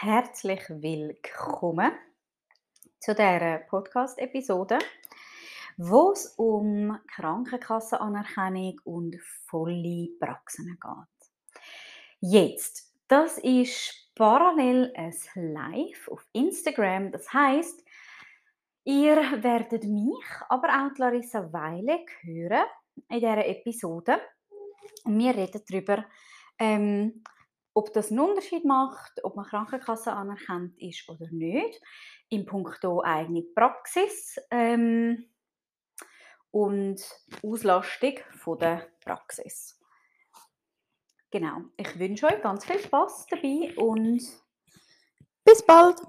Herzlich willkommen zu dieser Podcast-Episode, wo es um Krankenkassenanerkennung und volle Praxen geht. Jetzt, das ist parallel ein Live auf Instagram. Das heißt, ihr werdet mich, aber auch Larissa Weile hören in dieser Episode. wir reden darüber, ähm, ob das einen Unterschied macht, ob man Krankenkasse anerkannt ist oder nicht, in puncto eigene Praxis ähm, und Auslastung von der Praxis. Genau, ich wünsche euch ganz viel Spaß dabei und bis bald!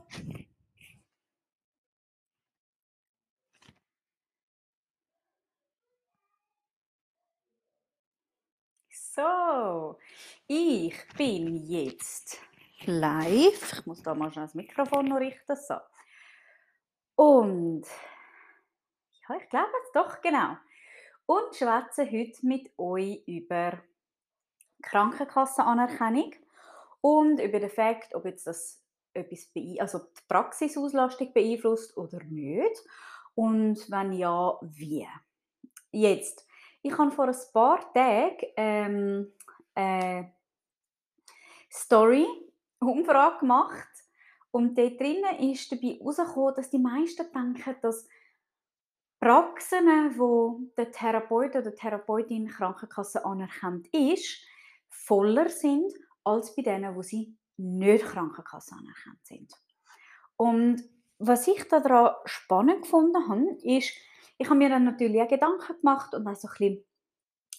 So, ich bin jetzt live. Ich muss da mal schnell das Mikrofon noch richten. So. Und ja, ich glaube es doch, genau. Und schwätze heute mit euch über Krankenkassenanerkennung und über den Fakt, ob jetzt das etwas also die Praxisauslastung beeinflusst oder nicht. Und wenn ja, wie. Jetzt, ich habe vor ein paar Tagen ähm, eine Story, Umfrage gemacht und dort drinnen ist dabei herausgekommen, dass die meisten denken, dass Praxen, wo der Therapeut oder die Therapeutin Krankenkasse anerkannt ist, voller sind als bei denen, wo sie nicht Krankenkasse anerkannt sind. Und was ich daran spannend gefunden habe, ist, ich habe mir dann natürlich auch Gedanken gemacht und auch so ein bisschen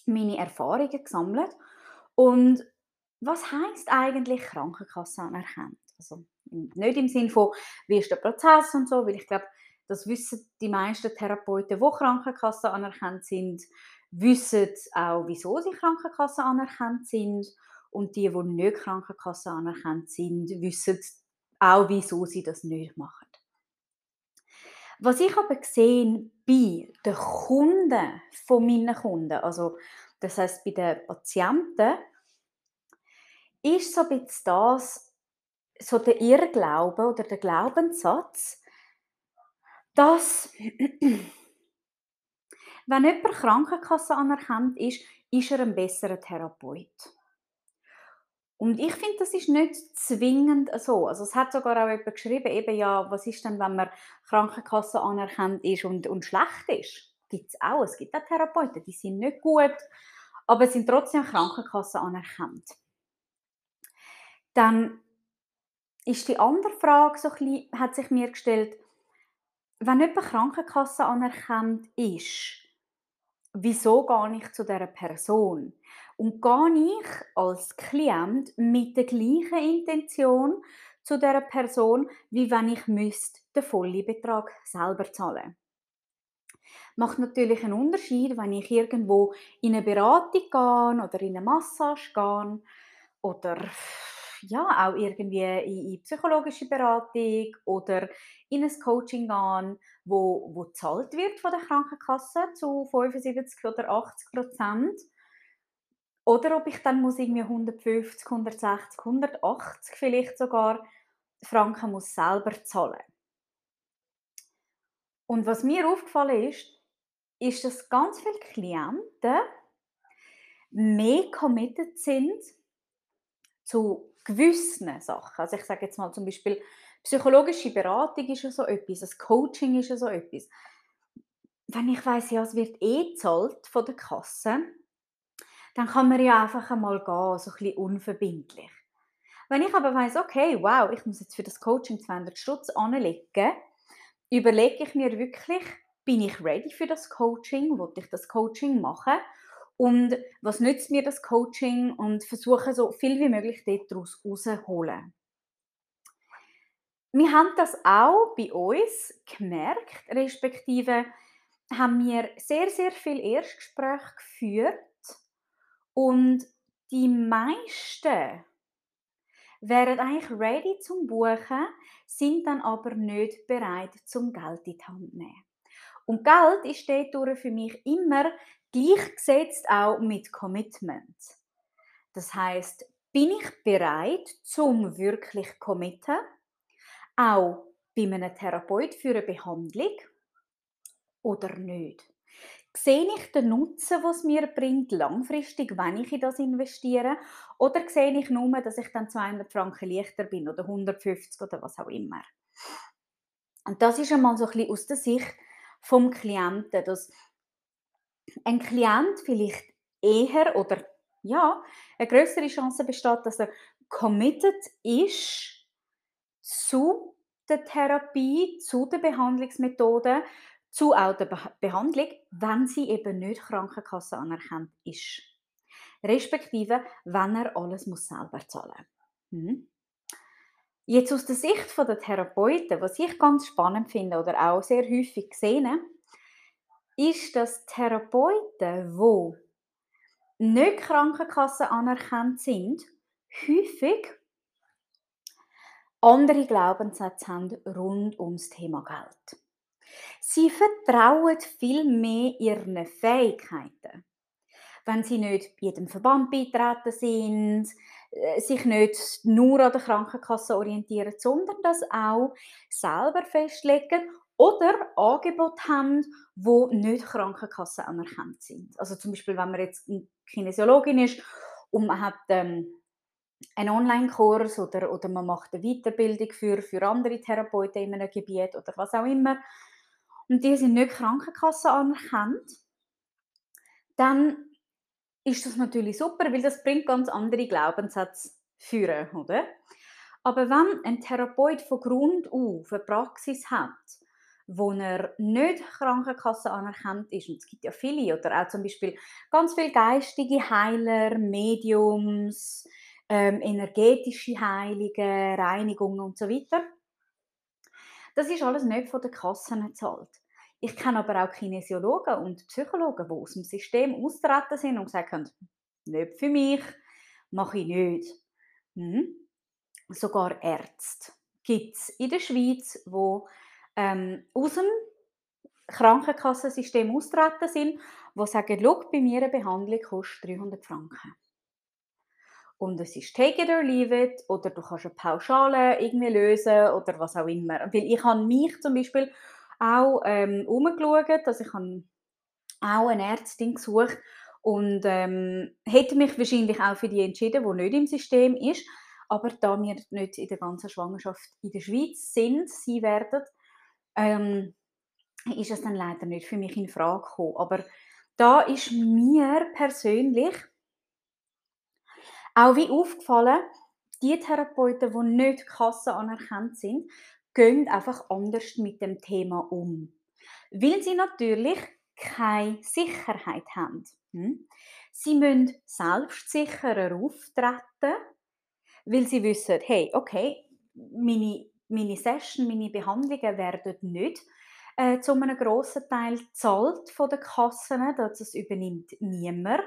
meine Erfahrungen gesammelt. Und was heißt eigentlich Krankenkasse anerkannt? Also nicht im Sinne von, wie ist der Prozess und so, weil ich glaube, das wissen die meisten Therapeuten, die Krankenkasse anerkannt sind, wissen auch, wieso sie Krankenkasse anerkannt sind. Und die, die nicht Krankenkasse anerkannt sind, wissen auch, wieso sie das nicht machen. Was ich aber gesehen bei den Kunden von meinen Kunden, also das heißt bei den Patienten, ist so ein bisschen das, so der Irrglaube oder der Glaubenssatz, dass wenn jemand Krankenkasse anerkannt ist, ist er ein besserer Therapeut. Und ich finde, das ist nicht zwingend so. Also es hat sogar auch jemand geschrieben, eben ja, was ist denn, wenn man Krankenkasse anerkannt ist und, und schlecht ist? Gibt es auch. Es gibt auch Therapeuten, die sind nicht gut, aber sind trotzdem Krankenkasse anerkannt. Dann ist die andere Frage, so bisschen, hat sich mir gestellt, wenn jemand Krankenkasse anerkannt ist, wieso gehe ich zu dieser Person? Und gehe ich als Klient mit der gleichen Intention zu dieser Person, wie wenn ich müsste den vollen Betrag selber zahlen? Macht natürlich einen Unterschied, wenn ich irgendwo in eine Beratung gehe oder in eine Massage gehe oder ja, auch irgendwie in, in psychologische Beratung oder in ein Coaching gehen, wo, wo gezahlt wird von der Krankenkasse zu 75 oder 80 Prozent oder ob ich dann muss irgendwie 150, 160, 180 vielleicht sogar Franken muss selber zahlen. Und was mir aufgefallen ist, ist, dass ganz viele Klienten mehr committed sind zu gewissen Sachen. Also ich sage jetzt mal zum Beispiel, psychologische Beratung ist ja so etwas, das Coaching ist ja so etwas. Wenn ich weiß, ja, es wird eh zahlt von der Kasse, dann kann man ja einfach einmal gehen, so ein bisschen unverbindlich. Wenn ich aber weiß, okay, wow, ich muss jetzt für das Coaching 200 Stutz anlegen, überlege ich mir wirklich, bin ich ready für das Coaching, wollte ich das Coaching machen und was nützt mir das Coaching und versuche so viel wie möglich daraus rauszuholen. Wir haben das auch bei uns gemerkt, respektive haben wir sehr, sehr viel Erstgespräche geführt und die meisten wären eigentlich ready zum Buchen, sind dann aber nicht bereit zum Geld in die Hand nehmen. Und Geld ist dort für mich immer gleichgesetzt auch mit Commitment. Das heißt, bin ich bereit, zum wirklich committen, auch bei einem Therapeut für eine Behandlung oder nicht? Sehe ich den Nutzen, was mir bringt, langfristig, wenn ich in das investiere? Oder sehe ich nur, dass ich dann 200 Franken leichter bin oder 150 oder was auch immer? Und das ist einmal so ein bisschen aus der Sicht vom Klienten, dass ein Klient vielleicht eher oder ja, eine größere Chance besteht, dass er committed ist zu der Therapie, zu der Behandlungsmethode, zu auch der Behandlung, wenn sie eben nicht Krankenkasse anerkannt ist. Respektive, wenn er alles muss selber zahlen muss. Hm. Jetzt aus der Sicht der Therapeuten, was ich ganz spannend finde oder auch sehr häufig sehe, ist, dass Therapeuten, die nicht Krankenkasse anerkannt sind, häufig andere Glaubenssätze haben rund ums Thema Geld. Sie vertrauen viel mehr ihren Fähigkeiten. Wenn sie nicht jedem Verband beitreten sind, äh, sich nicht nur an der Krankenkasse orientieren, sondern das auch selber festlegen oder Angebote haben, wo nicht Krankenkasse anerkannt sind. Also zum Beispiel, wenn man jetzt Kinesiologin ist und man hat ähm, einen Online-Kurs oder, oder man macht eine Weiterbildung für, für andere Therapeuten in einem Gebiet oder was auch immer und die sind nicht Krankenkasse anerkannt, dann ist das natürlich super, weil das bringt ganz andere Glaubenssätze führen, oder? Aber wenn ein Therapeut von Grund auf eine Praxis hat, wo er nicht Krankenkasse anerkannt ist, und es gibt ja viele, oder auch zum Beispiel ganz viele geistige Heiler, Mediums, ähm, energetische Heilige, Reinigungen und so weiter. Das ist alles nicht von der Kasse gezahlt. Ich kenne aber auch Kinesiologen und Psychologen, die aus dem System austreten sind und gesagt haben, nicht für mich, mache ich nicht. Hm. Sogar Ärzte gibt es in der Schweiz, die ähm, aus dem Krankenkassensystem austreten sind, die sagen, bei mir eine Behandlung kostet 300 Franken. Und es ist take it or leave it oder du kannst eine Pauschale irgendwie lösen oder was auch immer. Weil ich habe mich zum Beispiel auch ähm, umgeschaut, also ich habe auch eine Ärztin gesucht und ähm, hätte mich wahrscheinlich auch für die entschieden, die nicht im System ist. Aber da wir nicht in der ganzen Schwangerschaft in der Schweiz sind, sie werden, ähm, ist es dann leider nicht für mich in Frage gekommen. Aber da ist mir persönlich auch wie aufgefallen, die Therapeuten, die nicht Kasse anerkannt sind, gehen einfach anders mit dem Thema um. Weil sie natürlich keine Sicherheit haben. Hm? Sie müssen selbstsicherer auftreten, weil sie wissen, hey, okay, meine, meine Session, meine Behandlungen werden nicht äh, zu einem grossen Teil gezahlt von den Kassen, das übernimmt niemand.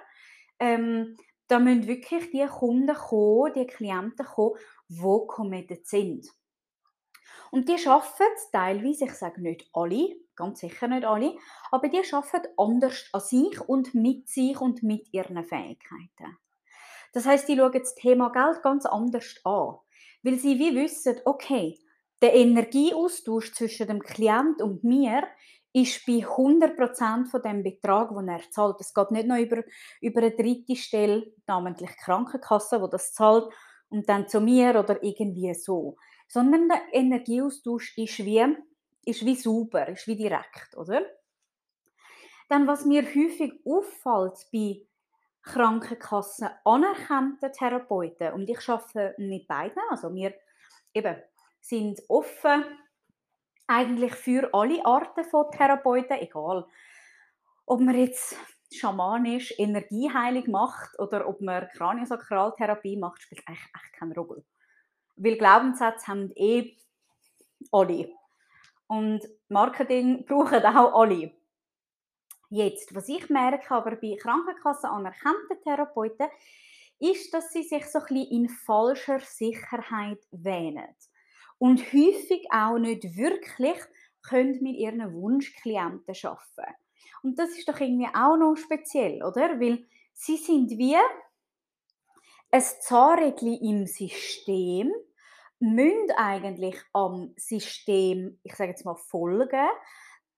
Ähm, da müssen wirklich die Kunden kommen, die Klienten kommen, die committed sind. Und die arbeiten teilweise, ich sage nicht alle, ganz sicher nicht alle, aber die arbeiten anders an sich und mit sich und mit ihren Fähigkeiten. Das heißt, die schauen das Thema Geld ganz anders an, weil sie wie wissen, okay, der Energieaustausch zwischen dem Klient und mir ist bei 100% von dem Betrag, den er zahlt. Es geht nicht noch über, über eine dritte Stelle, namentlich die Krankenkasse, wo das zahlt und dann zu mir oder irgendwie so sondern der Energieaustausch ist wie, ist wie sauber, ist wie direkt, oder? Dann, was mir häufig auffällt bei Krankenkassen anerkannten Therapeuten, und ich arbeite mit beiden, also wir eben sind offen eigentlich für alle Arten von Therapeuten, egal ob man jetzt schamanisch Energieheilung macht oder ob man Kraniosakraltherapie macht, spielt eigentlich echt keine Rolle. Weil Glaubenssätze haben eh alle. Und Marketing brauchen auch alle. Jetzt, was ich merke aber bei Krankenkassen anerkannten Therapeuten, ist, dass sie sich so ein bisschen in falscher Sicherheit wähnen. Und häufig auch nicht wirklich können mit ihren Wunschklienten arbeiten. Und das ist doch irgendwie auch noch speziell, oder? Weil sie sind wie ein Zahnrädchen im System müssen eigentlich am System, ich sage jetzt mal, folgen,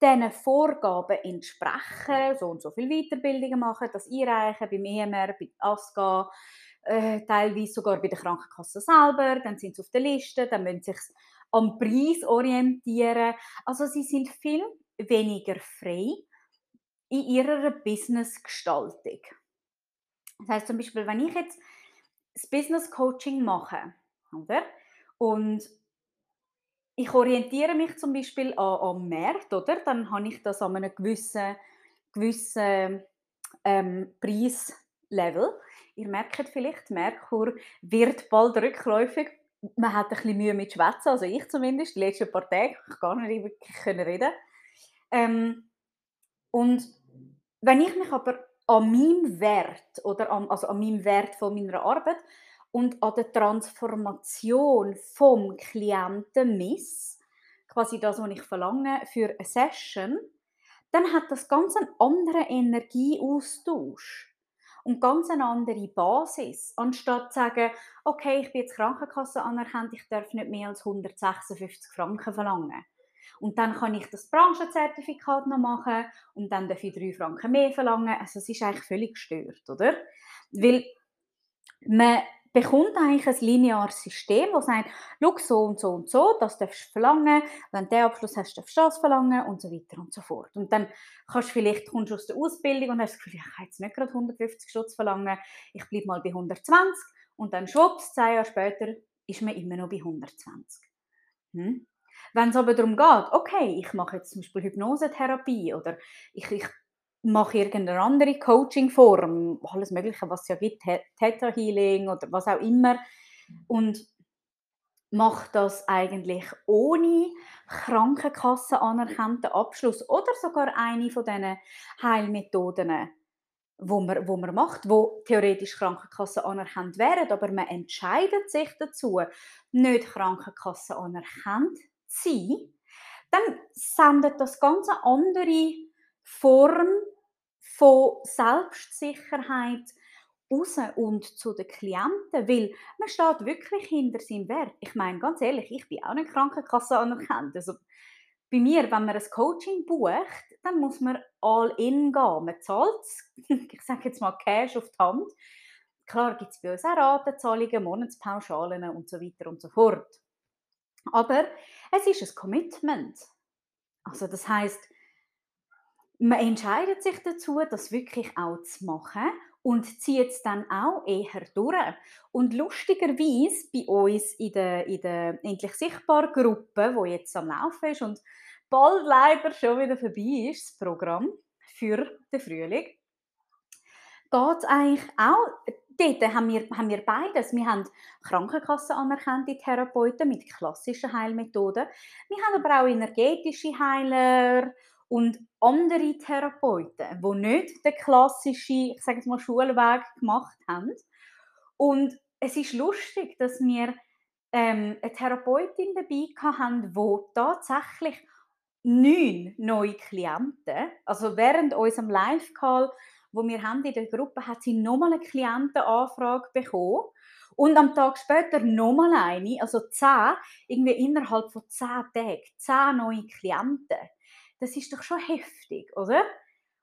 diesen Vorgaben entsprechen, so und so viele Weiterbildungen machen, das einreichen beim EMR, bei ASGA, äh, teilweise sogar bei der Krankenkasse selber, dann sind sie auf der Liste, dann müssen sie sich am Preis orientieren. Also sie sind viel weniger frei in ihrer Business-Gestaltung. Das heißt zum Beispiel, wenn ich jetzt das Business Coaching mache, oder? Und ich orientiere mich zum Beispiel an, am Markt, oder? Dann habe ich das an einem gewissen, gewissen ähm, Preislevel. Ihr merkt vielleicht, Merkur wird bald rückläufig. Man hat ein bisschen Mühe mit Schwätzen, also ich zumindest, die letzten paar Tage, ich gar nicht wirklich reden. Ähm, und wenn ich mich aber an meinem Wert oder an, also an meinem Wert von meiner Arbeit und an der Transformation vom Klienten miss, quasi das, was ich verlange für eine Session, dann hat das ganz einen anderen Energieaustausch und ganz eine andere Basis, anstatt zu sagen, okay, ich bin jetzt Krankenkasse anerkannt, ich darf nicht mehr als 156 Franken verlangen. Und dann kann ich das Branchenzertifikat noch machen und dann darf ich drei Franken mehr verlangen. Also es ist eigentlich völlig gestört, oder? Weil man bekommt eigentlich ein lineares System, das sagt, schau, so und so und so, das darfst du verlangen, wenn du den Abschluss hast, darfst du das verlangen und so weiter und so fort. Und dann kannst du vielleicht, kommst du aus der Ausbildung und hast das Gefühl, ich kann jetzt nicht gerade 150 Stutz verlangen, ich bleibe mal bei 120 und dann schwupps, zwei Jahre später ist man immer noch bei 120. Hm? Wenn es aber darum geht, okay, ich mache jetzt zum Beispiel Hypnosetherapie oder ich, ich mache irgendeine andere Coaching-Form, alles Mögliche, was es ja gibt, Theta Healing oder was auch immer, und mache das eigentlich ohne Krankenkasse anerkannten Abschluss oder sogar eine von diesen Heilmethoden, wo man, wo man macht, wo theoretisch Krankenkasse anerkannt wären, aber man entscheidet sich dazu, nicht Krankenkasse anerkannt sein, dann sendet das ganz eine andere Form von Selbstsicherheit raus und zu den Klienten, weil man steht wirklich hinter seinem Wert. Ich meine, ganz ehrlich, ich bin auch nicht Krankenkasse anerkannt. Also bei mir, wenn man ein Coaching bucht, dann muss man all in gehen. Man zahlt ich sage jetzt mal Cash auf die Hand. Klar gibt es bei uns auch Ratenzahlungen, Monatspauschalen und so weiter und so fort. Aber es ist ein Commitment. Also das heißt, man entscheidet sich dazu, das wirklich auch zu machen und zieht es dann auch eher durch. Und lustigerweise bei uns in der, in der Endlich Sichtbar Gruppe, wo jetzt am Laufen ist und bald leider schon wieder vorbei ist, das Programm für den Frühling, geht eigentlich auch dort haben wir, haben wir beides. Wir haben Krankenkassen anerkannte Therapeuten mit klassischen Heilmethoden. Wir haben aber auch energetische Heiler und andere Therapeuten, die nicht den klassischen, ich sage mal, Schulweg gemacht haben. Und es ist lustig, dass wir ähm, eine Therapeutin dabei hatten, die tatsächlich neun neue Klienten, also während unserem Live-Call wo wir haben in der Gruppe, hat sie nochmal eine Klientenanfrage bekommen. Und am Tag später nochmal eine, also zehn, irgendwie innerhalb von zehn Tagen, zehn neue Klienten. Das ist doch schon heftig, oder?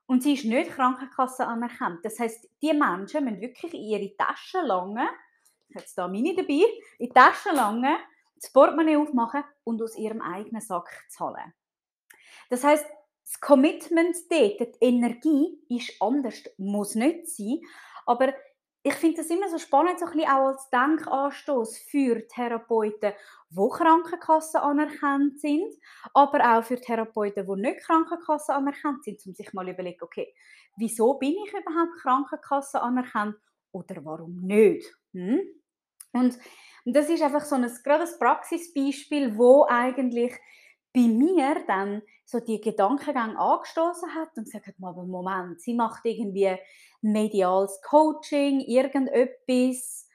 Und sie ist nicht Krankenkasse anerkannt. Das heißt, die Menschen müssen wirklich in ihre Taschen langen, ich habe jetzt da meine dabei, in die Taschen langen, das Portemonnaie aufmachen und aus ihrem eigenen Sack zahlen. Das heißt, das Commitment dort, die Energie ist anders, muss nicht sein. Aber ich finde das immer so spannend, so ein bisschen auch als Denkanstoß für Therapeuten, die Krankenkassen anerkannt sind, aber auch für Therapeuten, die nicht Krankenkassen anerkannt sind, um sich mal überlegen, okay, wieso bin ich überhaupt Krankenkassen anerkannt oder warum nicht? Hm? Und das ist einfach so ein, gerade ein Praxisbeispiel, wo eigentlich bei mir dann so die Gedankengänge angestoßen hat und gesagt hat, aber Moment, sie macht irgendwie mediales Coaching, irgendetwas,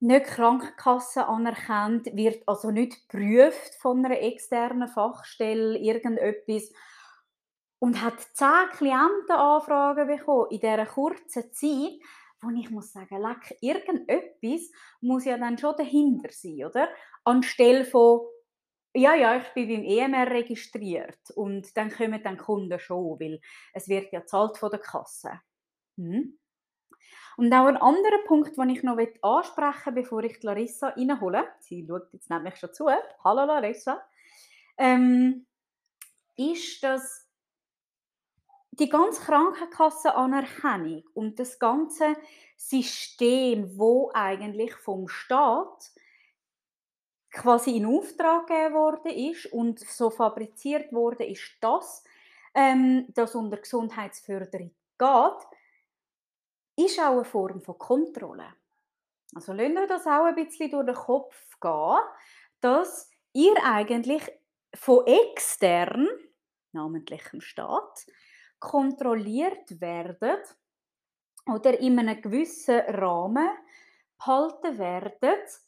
nicht Krankenkasse anerkannt, wird also nicht geprüft von einer externen Fachstelle, irgendetwas und hat zehn Klientenanfragen bekommen in dieser kurzen Zeit, wo ich muss sagen, leck, irgendetwas muss ja dann schon dahinter sein, oder? Anstelle von, ja, ja, ich bin beim EMR registriert und dann kommen dann Kunden schon, weil es wird ja zahlt von der Kasse. Hm? Und auch ein anderer Punkt, den ich noch ansprechen will, bevor ich Larissa reinhole, sie schaut jetzt nämlich schon zu, hallo Larissa, ähm, ist, dass die ganze Krankenkassenanerkennung und das ganze System, wo eigentlich vom Staat quasi in Auftrag gegeben worden ist und so fabriziert wurde, ist das, ähm, das unter Gesundheitsförderung geht, ist auch eine Form von Kontrolle. Also lasst ihr das auch ein bisschen durch den Kopf gehen, dass ihr eigentlich von extern, namentlich dem Staat, kontrolliert werdet oder in einem gewissen Rahmen behalten werdet,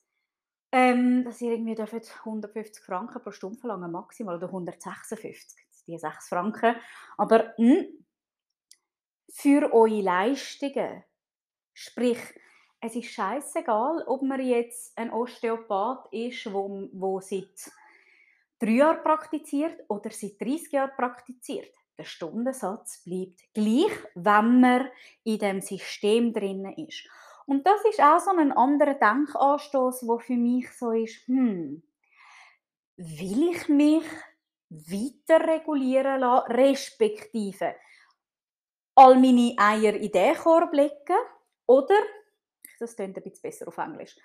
ähm, dass ihr irgendwie 150 Franken pro Stunde verlangen, maximal, oder 156, die 6 Franken. Aber mh, hm, für eure Leistungen, sprich, es ist scheißegal, ob man jetzt ein Osteopath ist, wo, wo seit drei Jahren praktiziert oder seit 30 Jahren praktiziert. Der Stundensatz bleibt gleich, wenn man in dem System drin ist. Und das ist auch so ein anderer Denkanstoß, wo für mich so ist, hm, will ich mich weiter regulieren lassen, respektive all meine Eier in den Korb legen, oder, das klingt ein bisschen besser auf Englisch,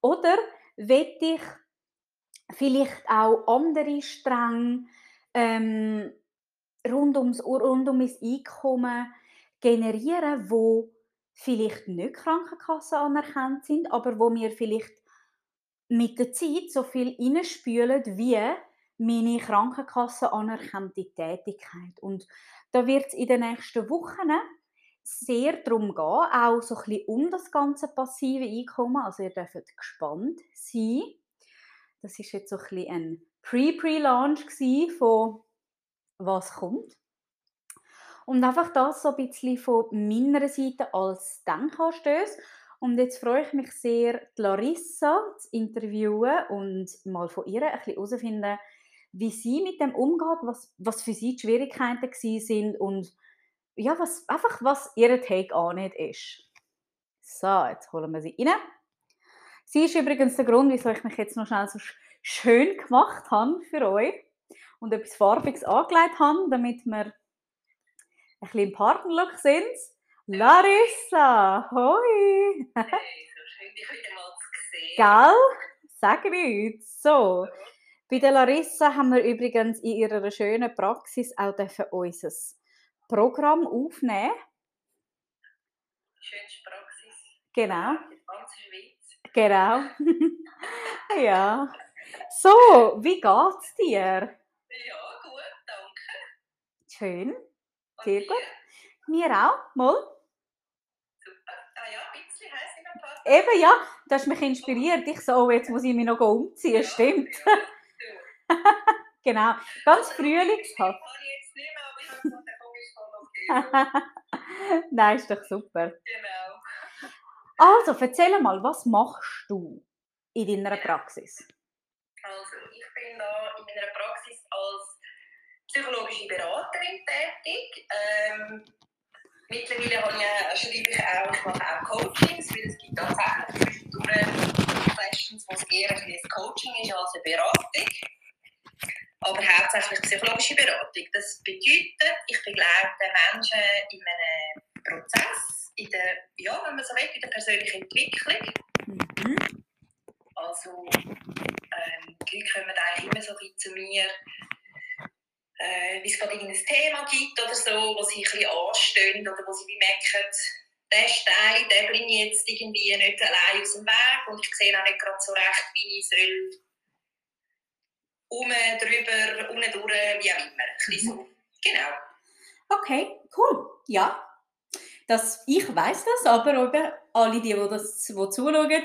oder will ich vielleicht auch andere Stränge ähm, rund, ums, rund um mein Einkommen generieren, wo vielleicht nicht Krankenkassen anerkannt sind, aber wo mir vielleicht mit der Zeit so viel reinspülen wie meine Krankenkasse anerkannte Tätigkeit. Und da wird es in den nächsten Wochen sehr darum gehen, auch so ein bisschen um das ganze passive Einkommen. Also ihr dürft gespannt sein. Das ist jetzt so ein bisschen ein Pre-Pre-Launch von was kommt. Und einfach das so ein bisschen von meiner Seite als Denkanstöße. Und jetzt freue ich mich sehr, die Larissa zu interviewen und mal von ihr ein bisschen herausfinden, wie sie mit dem umgeht, was, was für sie die Schwierigkeiten sind und ja, was, einfach was ihr Take an ist. So, jetzt holen wir sie rein. Sie ist übrigens der Grund, wieso ich mich jetzt noch schnell so schön gemacht habe für euch und etwas Farbiges angelegt habe, damit wir ein bisschen im Partnerlook sind. Larissa, hoi! Hey, so schön, dich wieder mal zu sehen. Gell? Sag nichts. So, bei der Larissa haben wir übrigens in ihrer schönen Praxis auch unser Programm aufnehmen. Schönste Praxis. Genau. In der ganzen Schweiz. Genau. ja. So, wie geht's dir? Ja, gut, danke. Schön. Sehr gut. Mir auch. Mal. Super. Ah ja, ein bisschen heiß in der Park. Eben, ja. Du hast mich inspiriert. Ich so, oh, jetzt muss ich mich noch umziehen. Stimmt. Ja, du. Genau. Ganz Also, frühlingshaft. Kann ich jetzt nicht mehr, aber ich habe gesagt, der Komm ist voll okay. Nein, ist doch super. genau. Also, erzähl mal, was machst du in deiner Praxis? Also, ich bin da in meiner Praxis als psychologische Beraterin tätig. Ähm, mittlerweile habe ich, schreibe ich auch, ich mache auch Coachings, weil es gibt tatsächlich zwischendurch Sessions, wo es eher ein bisschen Coaching ist als eine Beratung. Aber hauptsächlich psychologische Beratung. Das bedeutet, ich begleite Menschen in einem Prozess, in der, ja, wenn man so will, in der persönlichen Entwicklung. Mhm. Also, ähm, die Leute kommen eigentlich immer so ein zu mir, äh, wie es gerade irgendein Thema gibt oder so, wo sie ein bisschen anstehen oder wo sie wie merken, den Stein, den bringe ich jetzt irgendwie nicht allein aus dem Weg und ich sehe auch nicht gerade so recht, wie ich soll um, drüber, unten durch, wie auch immer. Ein bisschen so. Genau. Okay, cool. Ja. Das, ich weiß das, aber eben alle, die, die, das, die zuschauen,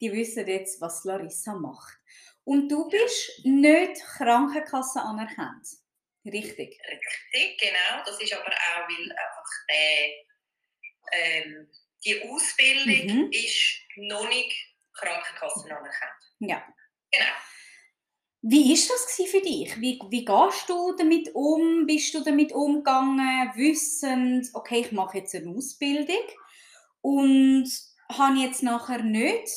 die wissen jetzt, was Larissa macht. Und du bist nicht Krankenkasse anerkannt. Richtig. Richtig, genau. Das ist aber auch, weil einfach der, ähm, die Ausbildung mhm. ist noch nicht Krankenkassen anerkannt. Ja. Genau. Wie ist das für dich? Wie, wie gehst du damit um? Bist du damit umgegangen, wissend, okay, ich mache jetzt eine Ausbildung und habe jetzt nachher nicht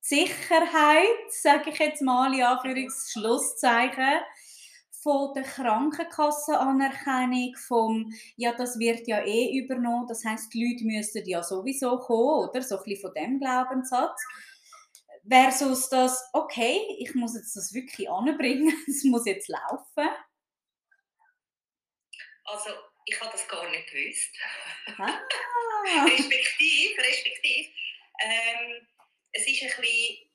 Sicherheit, sage ich jetzt mal, in Anführungs-Schlusszeichen, von der Krankenkassenanerkennung, vom, ja, das wird ja eh übernommen, das heißt, die Leute müssten ja sowieso kommen, oder? So ein bisschen von dem Glaubenssatz. Versus das, okay, ich muss jetzt das wirklich anbringen, es muss jetzt laufen. Also, ich habe das gar nicht gewusst. Ah. respektiv, respektiv. Ähm, es ist ein bisschen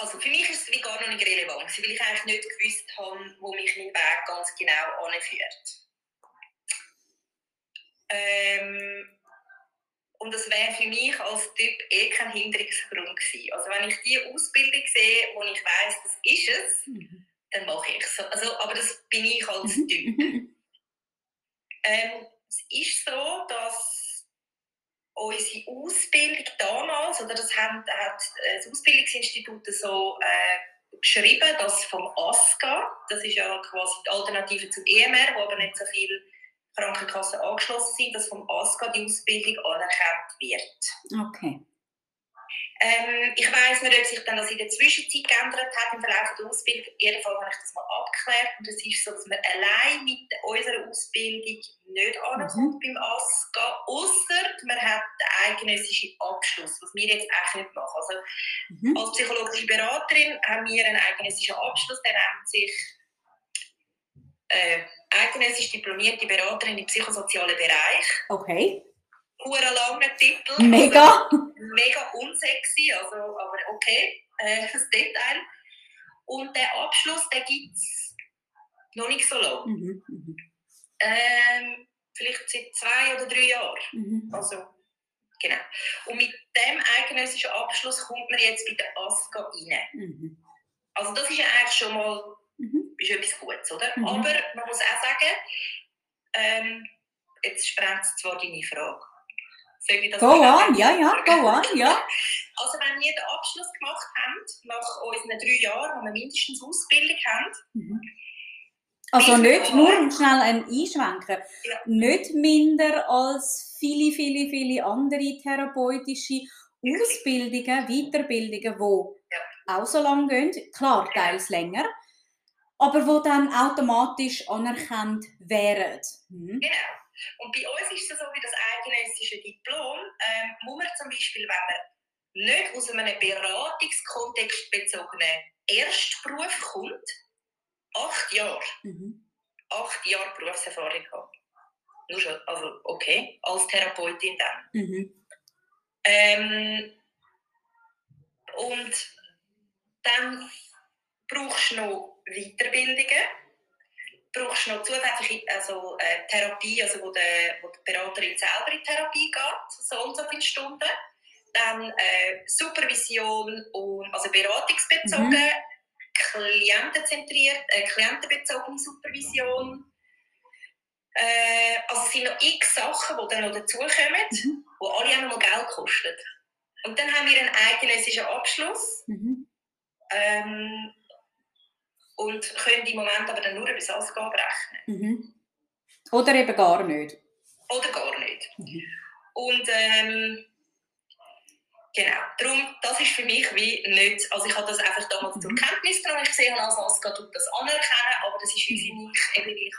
also für mich ist es wie gar noch nicht relevant, weil ich eigentlich nicht gewusst habe, wo mich mein Weg ganz genau anführt. Ähm, und das wäre für mich als Typ eh kein Hinderungsgrund gewesen. Also wenn ich die Ausbildung sehe, wo ich weiß, das ist es, mhm. dann mache ich es. Also, aber das bin ich als mhm. Typ. Ähm, es ist so, dass unsere Ausbildung damals, oder das hat, hat das Ausbildungsinstitut so äh, geschrieben, dass vom ASCA, das ist ja quasi die Alternative zum EMR, wo aber nicht so viele Krankenkassen angeschlossen sind, dass vom ASCA die Ausbildung anerkannt wird. Okay. Ähm, ich weiß nicht, ob sich dann das in der Zwischenzeit geändert hat im Verlauf der Ausbildung. Auf jeden Fall habe ich das mal abgeklärt. Und es ist so, dass man allein mit unserer Ausbildung nicht ankommt mhm. beim ASCA, außer man hat den eidgenössischen Abschluss, was wir jetzt eigentlich nicht machen. Also, mhm. Als psychologische Beraterin haben wir einen eidgenössischen Abschluss, der nennt sich äh, eidgenössisch diplomierte Beraterin im psychosozialen Bereich. Okay hure langen Titel. Mega. Also, mega also, aber okay, äh, das Detail. Und der Abschluss, den gibt es noch nicht so lange. Mhm, mhm. Ähm, vielleicht seit zwei oder drei Jahren. Mhm. Also, genau. Und mit dem eidgenössischen Abschluss kommt man jetzt bei der ASCA rein. Mhm. Also das ist ja eigentlich schon mal mhm. ist etwas Gutes, oder? Mhm. Aber man muss auch sagen, ähm, jetzt sprengt es zwar deine Frage, Soll ich das go on, ja, ja, go on, ja. Also wenn wir den Abschluss gemacht haben, nach unseren drei Jahren, wo wir mindestens Ausbildung haben, mhm. Also nicht nur, schnell ein Einschwenken, ja. nicht minder als viele, viele, viele andere therapeutische Ausbildungen, Weiterbildungen, die ja. auch so lange gehen, klar, teils länger, aber die dann automatisch anerkannt wären. Mhm. Genau. Und bei uns ist es so, wie das eidgenössische Diplom, ähm, muss man zum Beispiel, wenn man nicht aus einem Beratungskontext bezogenen Erstberuf kommt, acht Jahre, mhm. acht Jahre Berufserfahrung haben. Nur schon, also okay, als Therapeutin dann. Mhm. Ähm, und dann brauchst du noch Weiterbildungen brauchst noch zusätzliche also, äh, Therapie, also wo, der, wo die Beraterin selber in Therapie geht, so und so viele Stunden. Dann äh, Supervision, und, also beratungsbezogen, mhm. klientenzentriert, äh, klientenbezogene Supervision. Äh, also es sind noch x Sachen, die dann noch dazukommen, mhm. die alle auch noch Geld kosten. Und dann haben wir einen eidgenössischen Abschluss. Mhm. Ähm, und können im Moment aber dann nur über das Ausgabe rechnen. Mhm. Oder eben gar nicht. Oder gar nicht. Mhm. Und ähm, genau, darum, das ist für mich wie nicht, also ich habe das einfach damals mhm. zur Kenntnis genommen, ich sehe als ASGA tut das anerkennen, aber das ist wie für mich, eben, weil ich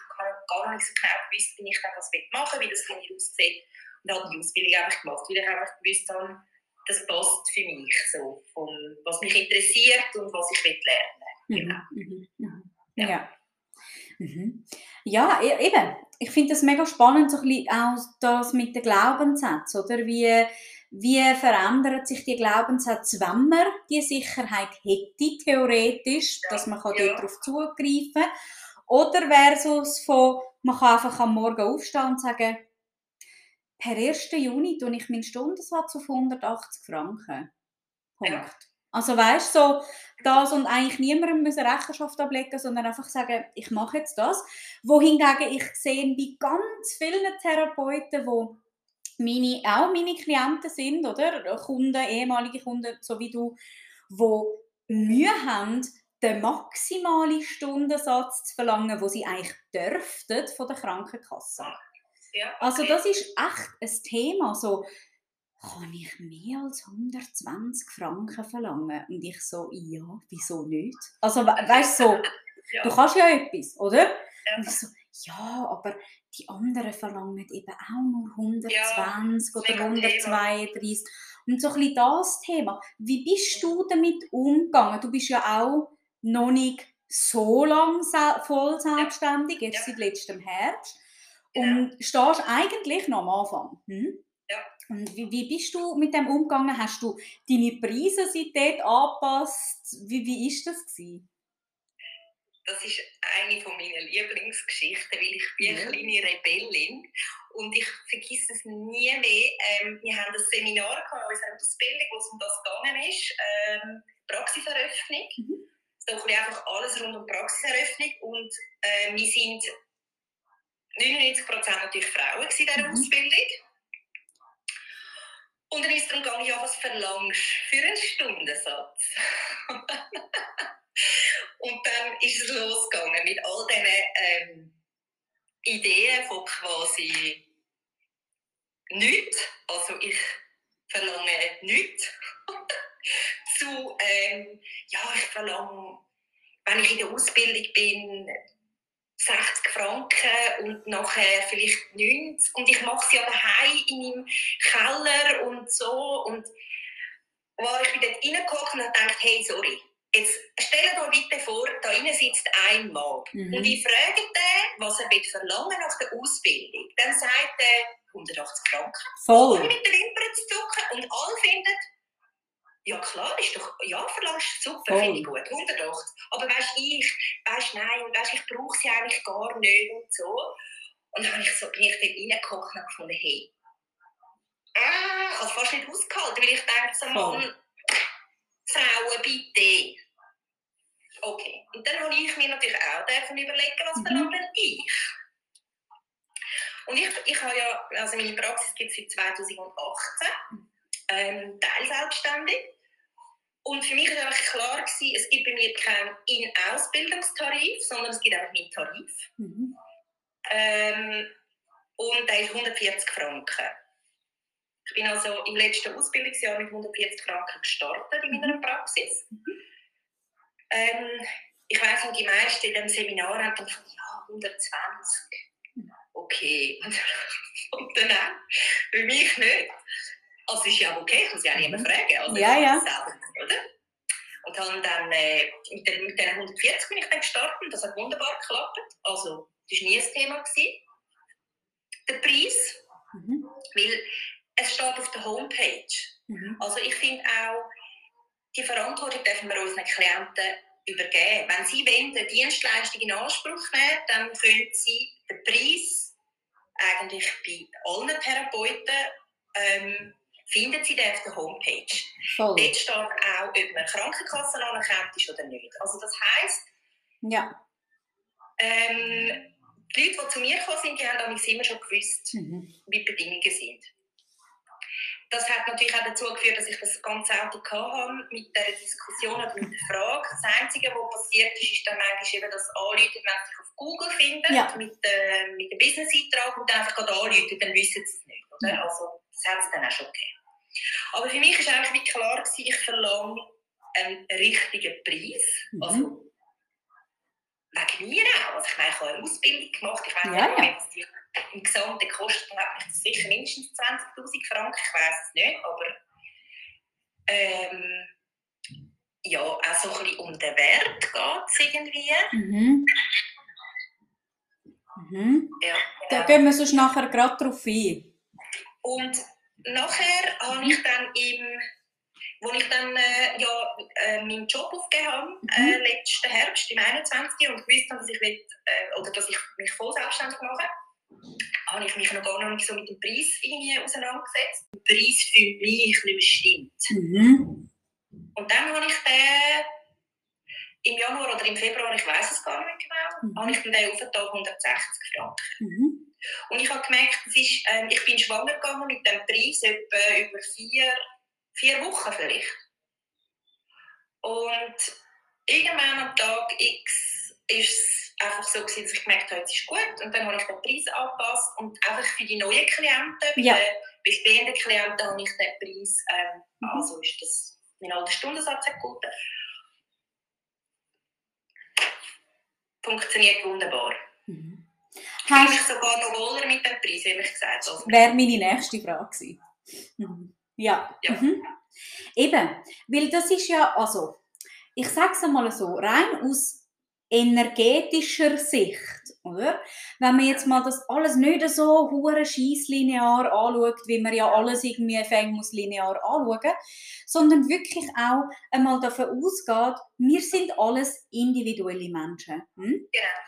gar nicht so genau gewusst, wie ich dann das machen wie das für mich aussieht und habe die Ausbildung einfach gemacht, weil ich einfach gewusst habe, das passt für mich so, von was mich interessiert und was ich lernen Genau. Mhm, mhm. Ja. Ja. Mhm. ja, e-, eben. Ich finde das mega spannend, so ein bisschen auch das mit den Glaubenssätzen, oder? Wie, wie verändern sich die Glaubenssätze, wenn man die Sicherheit hätte, theoretisch, dass man kann ja. darauf zugreifen kann? Oder versus von, man kann einfach am Morgen aufstehen und sagen, per 1. Juni tue ich meinen Stundensatz auf 180 Franken. Punkt. Ja. Also weißt so das und eigentlich niemandem müssen Rechenschaft ablegen, sondern einfach sagen, ich mache jetzt das. Wohingegen ich sehe bei ganz vielen Therapeuten, die meine, auch meine Klienten sind, oder? Kunden, ehemalige Kunden, so wie du, wo Mühe haben, den maximalen Stundensatz zu verlangen, wo sie eigentlich dürften von der Krankenkasse. Ja, okay. Also das ist echt ein Thema, so kann ich mehr als 120 Franken verlangen? Und ich so, ja, wieso nicht? Also we weißt du, so, ja. du kannst ja etwas, oder? Ja. Und ich so, ja, aber die anderen verlangen eben auch nur 120 oder mega Thema. 132. Und so ein bisschen das Thema. Wie bist du damit umgegangen? Du bist ja auch noch nicht so lang se- voll selbstständig, jetzt Ja. seit letztem Herbst. Genau. Und stehst eigentlich noch am Anfang. Hm? Und wie, wie bist du mit dem umgegangen? Hast du deine Preise seitdem angepasst? Wie, wie ist das gewesen? Das ist eine von meinen Lieblingsgeschichten, weil ich bin Ja. eine kleine Rebellin und ich vergesse es nie mehr. Ähm, wir haben ein Seminar gehabt in unserer Ausbildung, wo es um das gegangen ist, ähm, Praxiseröffnung. Mhm. So ein bisschen einfach alles rund um Praxiseröffnung und äh, wir sind 99% natürlich Frauen in dieser Mhm. Ausbildung. Und dann ist es darum gegangen, ja, was verlangst du für einen Stundensatz? Und dann ist es losgegangen mit all diesen ähm, Ideen von quasi nichts, also ich verlange nichts, zu, ähm, ja, ich verlange, wenn ich in der Ausbildung bin, 60 Franken und nachher vielleicht 90 und ich mache es ja daheim in meinem Keller und so und wow, ich bin dort reingehockt und habe gedacht, hey, sorry, jetzt stell dir bitte vor, da drinnen sitzt ein Mann Mhm. und ich frage den, was er will verlangen nach der Ausbildung. Dann sagt er 180 Franken, Voll. mit den Wimpern zu zucken und alle finden, ja klar, ist doch, ja, verlangst du super, Voll. finde ich gut, 180. Aber weißt ich, weißt nein, weißt, ich brauche sie eigentlich gar nicht und so. Und dann habe ich so, bin ich dort reingekocht und gefunden, hey, ah, ich habe es fast nicht ausgehalten, weil ich denke, so. Mann, Frauen, bitte. Okay, und dann habe ich mir natürlich auch davon überlegen, was Mhm. verlange ich. Und ich, ich habe ja, also meine Praxis gibt es seit 2018, ähm, teilselbstständig. Und für mich war einfach klar, gewesen, es gibt bei mir keinen In-Ausbildungstarif, sondern es gibt einfach meinen Tarif. Mhm. Ähm, und der ist 140 Franken. Ich bin also im letzten Ausbildungsjahr mit 140 Franken gestartet in meiner Praxis. Ähm, ich weiß noch, die meisten in dem Seminar haben dann gesagt, ja, 120. Okay. Und dann auch, für mich nicht. Also ist ja okay, ich muss ja niemand fragen. Also Ja, ja. selber, oder? Und dann, dann äh, mit, den, mit den 140 bin ich dann gestartet und das hat wunderbar geklappt. Also, das war nie ein Thema. Gewesen. Der Preis, Mhm. weil es steht auf der Homepage. Mhm. Also ich finde auch, die Verantwortung dürfen wir unseren Klienten übergeben. Wenn sie wollen, eine Dienstleistung in Anspruch nehmen, dann können sie den Preis eigentlich bei allen Therapeuten ähm, finden sie den auf der Homepage. Voll. Dort steht auch, ob man Krankenkassen anerkannt ist oder nicht. Also das heisst, Ja. ähm, die Leute, die zu mir gekommen sind, die haben damals immer schon gewusst, Mhm. wie die Bedingungen sind. Das hat natürlich auch dazu geführt, dass ich das ganze Auto hatte mit der Diskussion oder mit der Frage. Das Einzige, was passiert ist, ist dann manchmal eben, dass Anleute, wenn sie sich auf Google finden, Ja. mit, äh, mit dem Business-Eintrag und dann einfach gerade anrufen, dann wissen sie es nicht. Oder? Ja. Also, das hat es dann auch schon gegeben. Aber für mich war eigentlich klar, gewesen, ich verlange einen richtigen Preis. Mhm. Also, wegen mir auch. Also, ich meine, ich habe eine Ausbildung gemacht, ich weiß Ja, nicht, ja. die im Gesamten kostet, hat mich das sicher mindestens 20'000 Franken, ich weiß es nicht, aber ähm, ja, auch so ein bisschen um den Wert geht es irgendwie. Mhm. Mhm. Ja, Da genau. gehen wir sonst nachher gerade drauf ein. Und nachher habe ich dann im, wo ich dann äh, ja, äh, meinen Job aufgegeben habe, äh, letzten Herbst, im 21. und gewusst habe, dass ich, will, äh, oder dass ich mich voll selbstständig mache, habe ich mich noch gar nicht so mit dem Preis irgendwie auseinandergesetzt. Der Preis für mich nicht mehr stimmt. Mhm. Und dann habe ich den im Januar oder im Februar, ich weiß es gar nicht genau, Mhm. habe ich den aufgetan 160 Franken. Mhm. Und ich habe gemerkt, ist, ähm, ich bin schwanger gegangen mit dem Preis etwa über vier, vier Wochen vielleicht. Und irgendwann am Tag X ist es einfach so gewesen, dass ich gemerkt habe, es ist gut. Und dann habe ich den Preis angepasst und einfach für die neuen Klienten, bei Ja. den bestehenden Klienten habe ich den Preis, ähm, Mhm. also ist das mein alter Stundensatz gegolten. Funktioniert wunderbar. Ich fühle mich Hast, sogar noch wohler mit dem Preis, ehrlich gesagt. Also, wäre meine nächste Frage gewesen. Mhm. Ja. Ja. Mhm. Eben, weil das ist ja, also, ich sage es einmal so, rein aus energetischer Sicht, oder? Wenn man jetzt mal das alles nicht so hure linear anschaut, wie man ja alles irgendwie fängt muss linear anschauen, sondern wirklich auch einmal davon ausgeht, wir sind alles individuelle Menschen. Hm? Genau,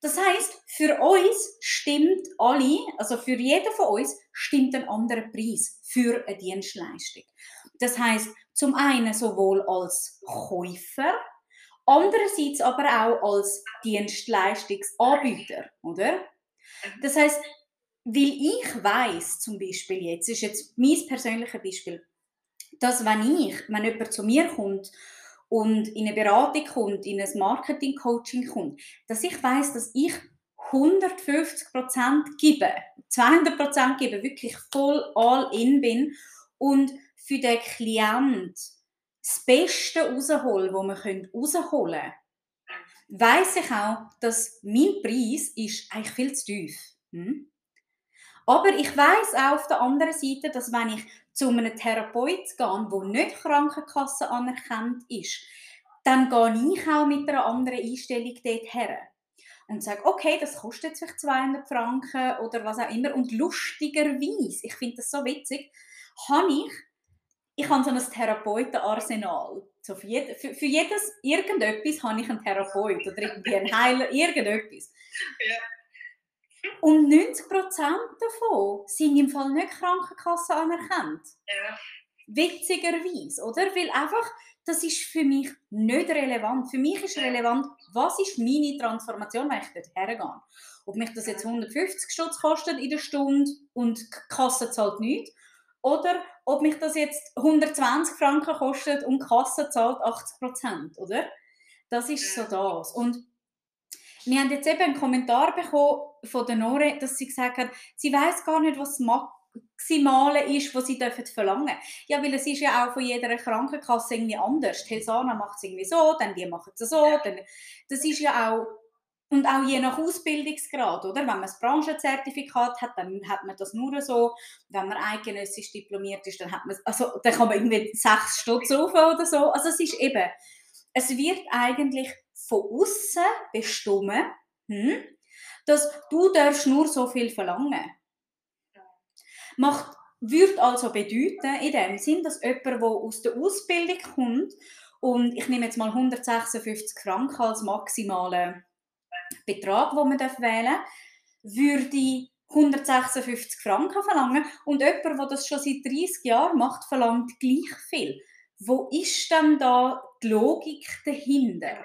Das heißt, für uns stimmt alle, also für jeden von uns stimmt ein anderer Preis für eine Dienstleistung. Das heißt, zum einen sowohl als Käufer, andererseits aber auch als Dienstleistungsanbieter, oder? Das heißt, weil ich weiß zum Beispiel jetzt, ist jetzt mein persönliches Beispiel, dass wenn ich, wenn jemand zu mir kommt und in eine Beratung kommt, in ein Marketing-Coaching kommt, dass ich weiß, dass ich 150% gebe, 200% gebe, wirklich voll all in bin und für den Klient das Beste raushole, was wir rausholen können, weiss ich auch, dass mein Preis ist eigentlich viel zu tief. Hm? Aber ich weiß auch auf der anderen Seite, dass wenn ich zu einem Therapeut gehe, der nicht Krankenkasse anerkannt ist, dann gehe ich auch mit einer anderen Einstellung dort her. Und sage, okay, das kostet jetzt vielleicht 200 Franken oder was auch immer. Und lustigerweise, ich finde das so witzig, habe ich, ich habe so ein Therapeutenarsenal. So für, jed, für, für jedes irgendetwas habe ich einen Therapeut oder irgendwie einen Heiler, irgendetwas. Ja. Und 90% davon sind im Fall nicht Krankenkasse anerkannt. Ja. Witzigerweise, oder? Weil einfach, das ist für mich nicht relevant. Für mich ist relevant, was ist meine Transformation, wenn ich dort hergehe. Ob mich das jetzt 150 Stutz kostet in der Stunde und die Kasse zahlt nichts. Oder ob mich das jetzt 120 Franken kostet und die Kasse zahlt 80 Prozent, oder? Das ist so das. Und wir haben jetzt eben einen Kommentar bekommen von der Nore, dass sie gesagt hat, sie weiß gar nicht, was das Maximale ist, was sie dürfen verlangen Ja, weil es ist ja auch von jeder Krankenkasse irgendwie anders. Die Helsana macht es irgendwie so, dann die machen es so. Dann, das ist ja auch und auch je nach Ausbildungsgrad, oder? Wenn man das Branchenzertifikat hat, dann hat man das nur so. Wenn man eidgenössisch diplomiert ist, dann hat man, also dann kann man irgendwie sechs Stutz rauf oder so. Also es ist eben, es wird eigentlich von außen bestimmt, hm, dass du darfst nur so viel verlangen. Macht, würde also bedeuten, in dem Sinn, dass jemand, der aus der Ausbildung kommt und ich nehme jetzt mal 156 Franken als maximalen Betrag, den man wählen darf, würde 156 Franken verlangen und jemand, der das schon seit 30 Jahren macht, verlangt gleich viel. Wo ist denn da die Logik dahinter?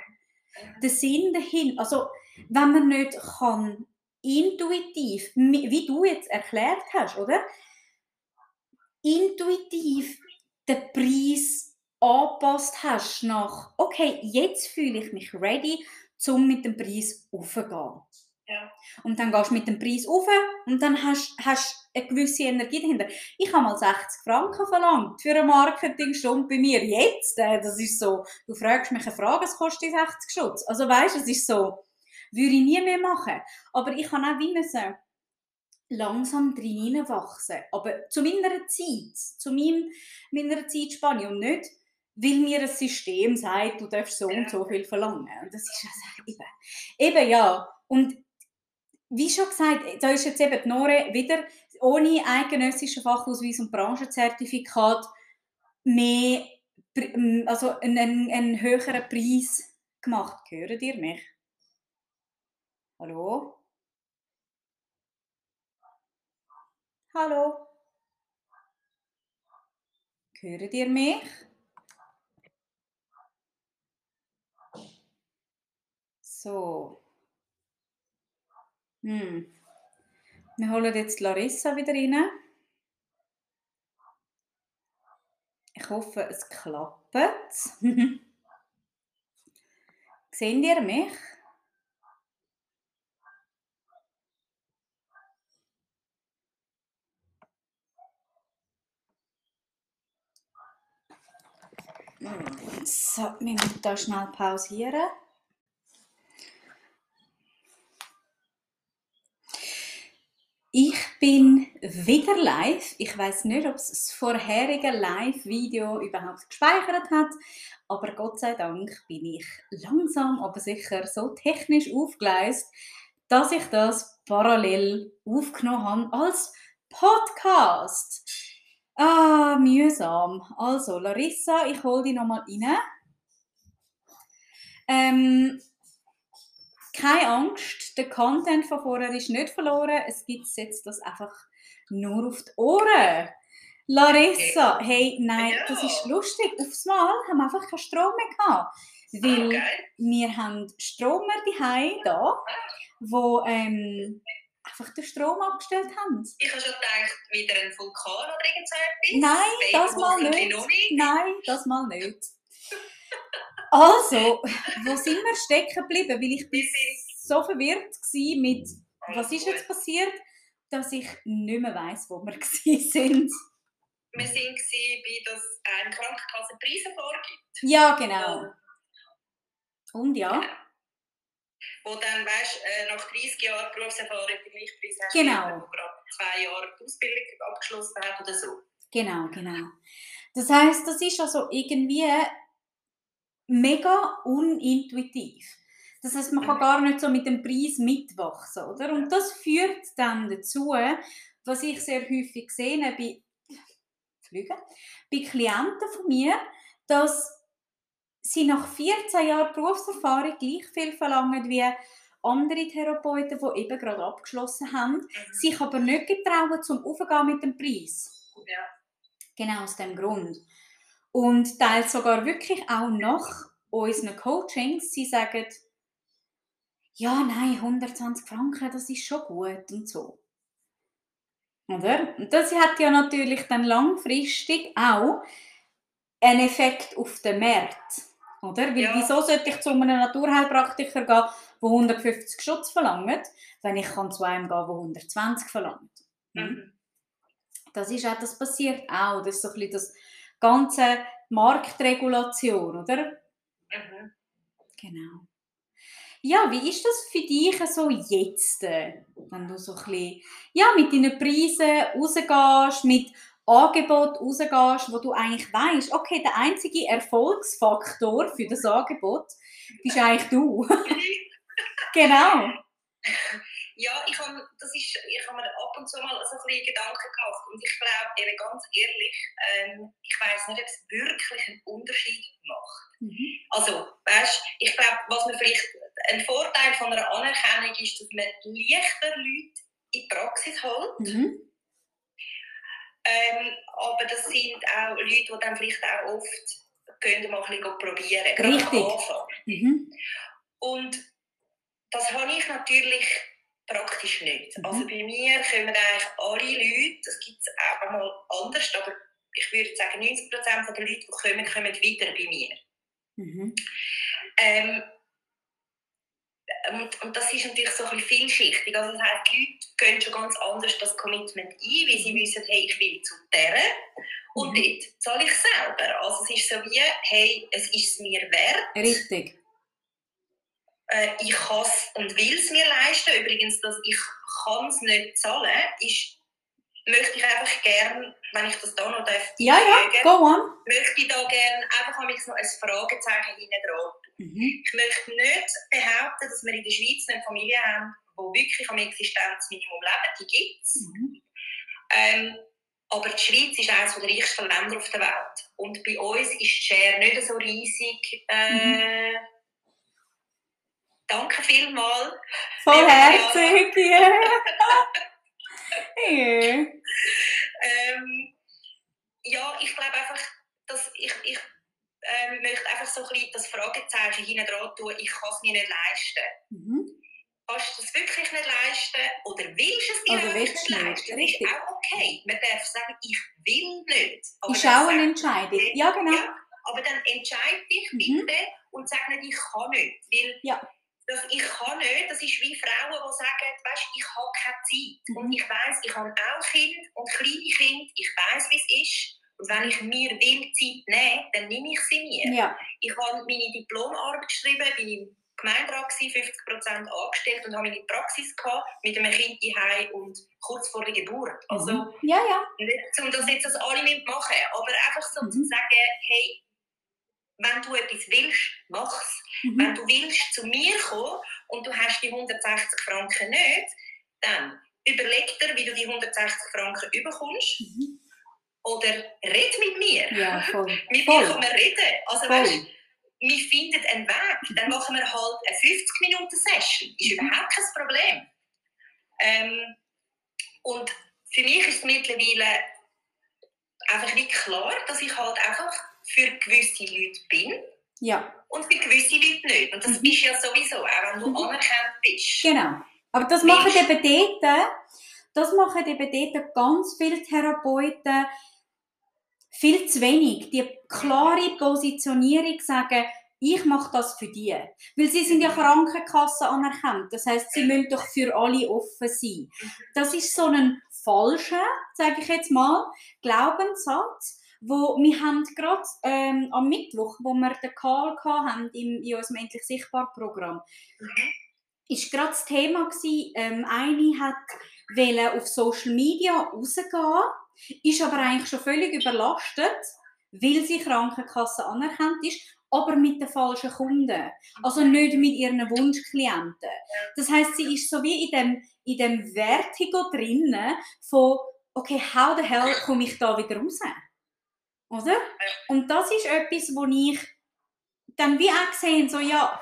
Der Sinn dahinter? Also, wenn man nicht kann, intuitiv, wie du jetzt erklärt hast, oder? Intuitiv den Preis angepasst hast nach, okay, jetzt fühle ich mich ready, um mit dem Preis aufzugehen. Ja. Und dann gehst du mit dem Preis auf und dann hast du eine gewisse Energie dahinter. Ich habe mal 60 Franken verlangt für eine Marketingstunde bei mir. Jetzt, äh, das ist so, du fragst mich eine Frage, es kostet 60 Schutz. Also weißt du, es ist so, würde ich nie mehr machen. Aber ich kann auch wie müssen langsam drin wachsen. Aber zu meiner Zeit, zu meinem, meiner Zeitspanne und nicht, weil mir ein System sagt, du darfst so und so viel verlangen. Und das ist also eben, eben ja. Und wie schon gesagt, da ist jetzt eben die Nore wieder ohne eidgenössischen Fachausweis und Branchenzertifikat mehr, also einen, einen, einen höheren Preis gemacht. Hören ihr mich? Hallo? Hallo? Hören ihr mich? So. Hm. Wir holen jetzt Larissa wieder rein. Ich hoffe, es klappt. Seht ihr mich? So, wir müssen hier schnell pausieren. Ich bin wieder live. Ich weiß nicht, ob es das vorherige Live-Video überhaupt gespeichert hat, aber Gott sei Dank bin ich langsam, aber sicher so technisch aufgeleist, dass ich das parallel aufgenommen habe als Podcast. Ah, mühsam. Also, Larissa, ich hole dich nochmal rein. Ähm, keine Angst, der Content von vorher ist nicht verloren. Es gibt jetzt das einfach nur auf die Ohren. Larissa, hey, nein, ja. das ist lustig. Aufs Mal haben wir einfach keinen Strom mehr gehabt. Weil okay. wir haben Stromer die da, wo ähm, einfach den Strom abgestellt haben. Ich habe schon gedacht, wieder ein Vulkan oder irgend so etwas. Nein, das mal nicht. Nein, das mal nicht. Also, wo sind wir stecken geblieben? Weil ich bin so verwirrt war mit, was ist jetzt passiert, dass ich nicht mehr weiss, wo wir sind. Wir waren bei, dass eine Krankenkasse Preise vorgibt. Ja, genau. Und ja? Genau. Wo dann, weißt äh, nach 30 Jahren Berufserfahrung den Gleichpreis hast, genau. der gerade zwei Jahre die Ausbildung abgeschlossen hat oder so. Genau, genau. Das heisst, das ist also irgendwie mega unintuitiv. Das heißt, man kann gar nicht so mit dem Preis mitwachsen, oder? Und das führt dann dazu, was ich sehr häufig sehe bei Flügen, bei Klienten von mir, dass sie nach 14 Jahren Berufserfahrung gleich viel verlangen wie andere Therapeuten, die eben gerade abgeschlossen haben, mhm. sich aber nicht getrauen, zum Aufgehen mit dem Preis. Ja. Genau aus dem Grund. Und teils sogar wirklich auch nach unseren Coachings, sie sagen, ja, nein, 120 Franken, das ist schon gut und so. Oder? Und das hat ja natürlich dann langfristig auch einen Effekt auf den Markt. Oder? Weil ja. wieso sollte ich zu einem Naturheilpraktiker gehen, der 150 Schutz verlangt, wenn ich kann zu einem gehen, der 120 verlangt? Hm? Mhm. Das ist auch, das passiert auch. Das ist so ein bisschen das ganze Marktregulation, oder? Mhm. Genau. Ja, wie ist das für dich so jetzt, wenn du so ein bisschen, ja, mit deinen Preisen rausgehst, mit Angebot rausgehst, wo du eigentlich weißt, okay, der einzige Erfolgsfaktor für das Angebot bist eigentlich du. genau. Ja, ich habe, das ist, ich habe mir ab und zu mal so ein bisschen Gedanken gemacht und ich glaube, eben ganz ehrlich, ähm, ich weiß nicht, ob es wirklich einen Unterschied macht. Mhm. Also, weißt, ich glaube, was man vielleicht ein Vorteil von einer Anerkennung ist, dass man leichter Leute in die Praxis holt. Mhm. Ähm, aber das sind auch Leute, die dann vielleicht auch oft können mal ein bisschen probieren, gerade Richtig. am Anfang. Mhm. Und das habe ich natürlich praktisch nicht. Mhm. Also bei mir kommen eigentlich alle Leute, das gibt es auch mal anders, aber ich würde sagen, 90% der Leute, die kommen, kommen wieder bei mir. Mhm. Ähm, und, und, das ist natürlich so ein bisschen vielschichtig. Also das heisst, die Leute gehen schon ganz anders das Commitment ein, weil sie mhm. wissen, hey, ich will zu der und mhm. dort zahle ich selber. Also es ist so wie, hey, es ist mir wert. Richtig. Äh, ich kann es und will es mir leisten. Übrigens, dass ich kann es nicht zahlen, ist, möchte ich einfach gerne, wenn ich das da noch darf, ja, ja, go on. möchte ich da gerne einfach noch ein Fragezeichen hinten dran Mhm. Ich möchte nicht behaupten, dass wir in der Schweiz eine Familie haben, die wirklich am Existenzminimum leben. Die gibt es. Mhm. Ähm, aber die Schweiz ist eines der reichsten Länder auf der Welt. Und bei uns ist die Share nicht so riesig. Äh, mhm. Danke vielmals. Vollherzig, ja. yeah. ähm, ja, ich glaube einfach, dass ich, ich ähm, möchte einfach so ein bisschen das Fragezeichen hinten dran tun, ich kann es mir nicht leisten. Mhm. kannst du es wirklich nicht leisten oder willst du es dir Also nicht leisten? richtig. ist auch okay. Man darf sagen, ich will nicht. Aber Ist auch eine Entscheidung. Ja, genau. Ja, aber dann entscheide dich Mhm. bitte und sag nicht, ich kann nicht. Weil Ja. Das ich kann nicht, das ist wie Frauen, die sagen, weißt, ich habe keine Zeit. Mhm. Und ich weiß, ich habe auch Kinder und kleine Kinder. Ich weiß, wie es ist. Und wenn ich mir will Zeit nehmen, dann nehme ich sie mir. Ja, Ich habe meine Diplomarbeit geschrieben, bin im Gemeinderat, gewesen, 50% angestellt und habe meine Praxis gehabt, mit einem Kind daheim und kurz vor der Geburt. Also, Mhm. ja, ja. nicht, um das jetzt alle mitmachen, aber einfach so Mhm. zu sagen, hey, wenn du etwas willst, mach's. Mhm. Wenn du willst zu mir kommen und du hast die 160 Franken nicht, dann überleg dir, wie du die 160 Franken überkommst Mhm. oder red mit mir. Ja, voll. Mit Voll. mir kann man reden. Also, Voll. weißt, wir finden einen Weg. Dann machen wir halt eine 50-Minuten-Session. Ist Mhm. überhaupt kein Problem. Ähm, und für mich ist es mittlerweile einfach wie klar, dass ich halt einfach für gewisse Leute bin Ja, und für gewisse Leute nicht. Und das Mhm. bist ja sowieso, auch wenn du Mhm. anerkannt bist. genau. Aber das machen eben dort, das machen eben dort ganz viele Therapeuten viel zu wenig. Die klare Positionierung sagen, ich mache das für die. Weil sie sind ja Krankenkasse anerkannt. Das heißt, sie müssen doch für alle offen sein. Das ist so ein falscher, sage ich jetzt mal, Glaubenssatz, wo wir haben gerade ähm, am Mittwoch, wo wir den Call haben im, in unserem Endlich Sichtbar Programm, Mhm. ist gerade das Thema gewesen, ähm, eine hat wollte auf Social Media rausgehen, ist aber eigentlich schon völlig überlastet, weil sie Krankenkasse anerkannt ist, aber mit den falschen Kunden. Also nicht mit ihren Wunschklienten. Das heißt, sie ist so wie in dem, in dem Vertigo drinnen von, okay, how the hell komme ich da wieder raus? Oder? Und das ist etwas, wo ich dann wie auch gesehen so, ja,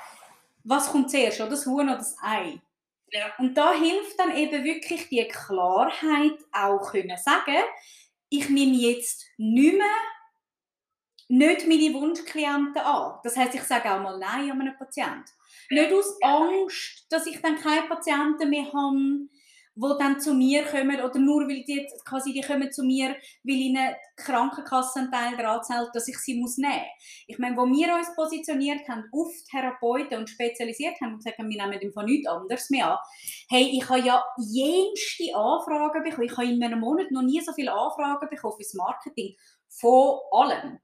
was kommt zuerst, oder das Huhn oder das Ei? Ja. Und da hilft dann eben wirklich die Klarheit auch können sagen, ich nehme jetzt nicht mehr nicht meine Wunschklienten an. Das heißt, ich sage auch mal Nein an einen Patienten. Nicht aus Angst, dass ich dann keine Patienten mehr habe, die dann zu mir kommen oder nur weil die quasi die kommen zu mir, weil ihnen die Krankenkasse einen Teil zahlt, dass ich sie muss nehmen. Ich meine, wo wir uns positioniert haben auf Therapeuten und spezialisiert haben und haben, wir nehmen Fall nichts anderes mehr an. Hey, ich habe ja jenste Anfragen bekommen. Ich habe in einem Monat noch nie so viele Anfragen bekommen fürs Marketing. Von allem.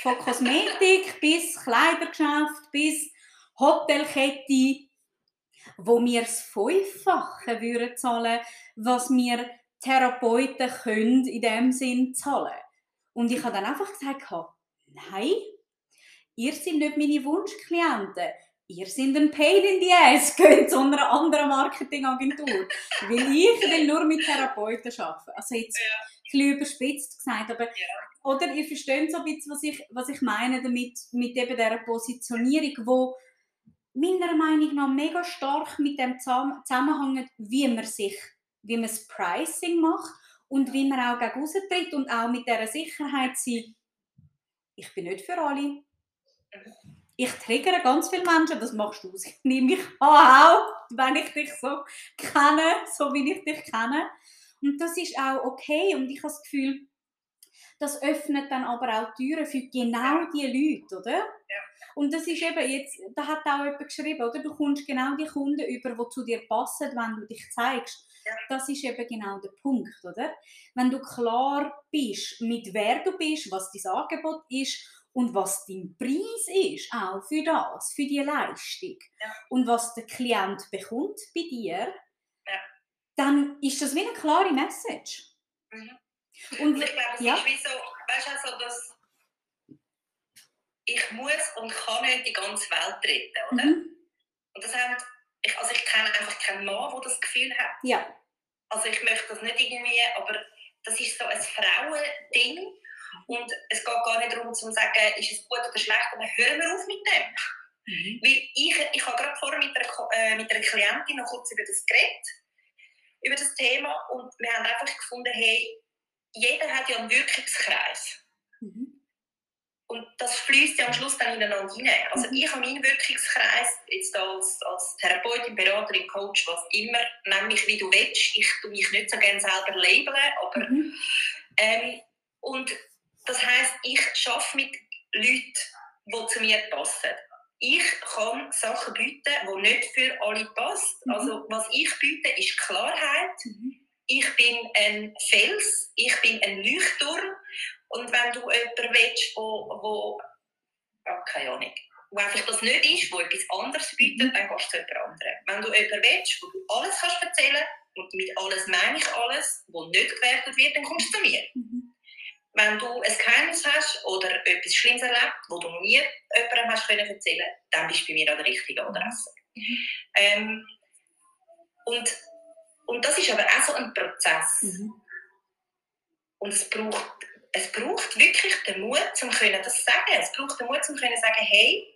Von Kosmetik bis Kleidergeschäft bis Hotelkette, wo wir das Fünffache würden zahlen, was wir Therapeuten können in dem Sinn zahlen. Und ich habe dann einfach gesagt, nein, ihr seid nicht meine Wunschklienten. Ihr seid ein Pain in the Ass, geht zu einer anderen Marketingagentur. weil ich will nur mit Therapeuten arbeiten. Also jetzt Ja. ein bisschen überspitzt gesagt, aber oder ihr versteht so ein bisschen, was ich, was ich meine damit, mit eben dieser Positionierung, wo meiner Meinung nach mega stark mit dem zusammen- zusammenhängt, wie man sich, wie man das Pricing macht und wie man auch gegen tritt und auch mit dieser Sicherheit sein, ich bin nicht für alle. Ich triggere ganz viele Menschen, das machst du. Ich nehme mich auch, wenn ich dich so kenne, so wie ich dich kenne. Und das ist auch okay und ich habe das Gefühl, das öffnet dann aber auch Türen für genau die Leute, oder? Und das ist eben jetzt, da hat auch jemand geschrieben, oder? Du kommst genau die Kunden über, die zu dir passen, wenn du dich zeigst. Das ist eben genau der Punkt, oder? Wenn du klar bist, mit wer du bist, was dein Angebot ist und was dein Preis ist, auch für das, für die Leistung Ja. und was der Klient bekommt bei dir, Ja. dann ist das wie eine klare Message. Mhm. Und Und ich glaube, es ja. ist wie so, weißt du, also, dass ich muss und kann nicht die ganze Welt retten, oder? Mhm. Und das haben, ich, also ich kenne einfach keinen Mann, der das Gefühl hat. Ja. Also ich möchte das nicht irgendwie, aber das ist so ein Frauending und es geht gar nicht darum zu sagen, ist es gut oder schlecht, aber hören wir auf mit dem. Mhm. Weil ich, ich habe gerade vorher mit einer, äh, mit einer Klientin noch kurz über das geredet, über das Thema und wir haben einfach gefunden, hey, jeder hat ja einen Wirkungskreis. Und das fließt ja am Schluss dann ineinander hinein. Also mhm. ich habe meinen Wirkungskreis jetzt als, als Therapeutin, Beraterin, Coach, was immer, nenn mich wie du willst. Ich tue mich nicht so gerne selber labeln, aber mhm. ähm, und das heißt, ich arbeite mit Leuten, die zu mir passen. Ich kann Sachen bieten, die nicht für alle passen. Mhm. Also was ich biete, ist Klarheit. Mhm. Ich bin ein Fels, ich bin ein Leuchtturm und wenn du jemanden willst, wo, wo ja, keine Ahnung, wo einfach das nicht ist, wo etwas anderes bietet, mhm. dann gehst du zu jemand anderem. Wenn du jemanden willst, wo du alles kannst erzählen und mit alles meine ich alles, wo nicht gewertet wird, dann kommst du zu mir. Mhm. Wenn du ein Geheimnis hast oder etwas Schlimmes erlebt, wo du nie jemandem hast können erzählen dann bist du bei mir an der richtigen Adresse. Mhm. Ähm, und, und das ist aber auch so ein Prozess. Mhm. Und es braucht es braucht wirklich den Mut, um das zu sagen. Es braucht den Mut, um zu sagen, hey,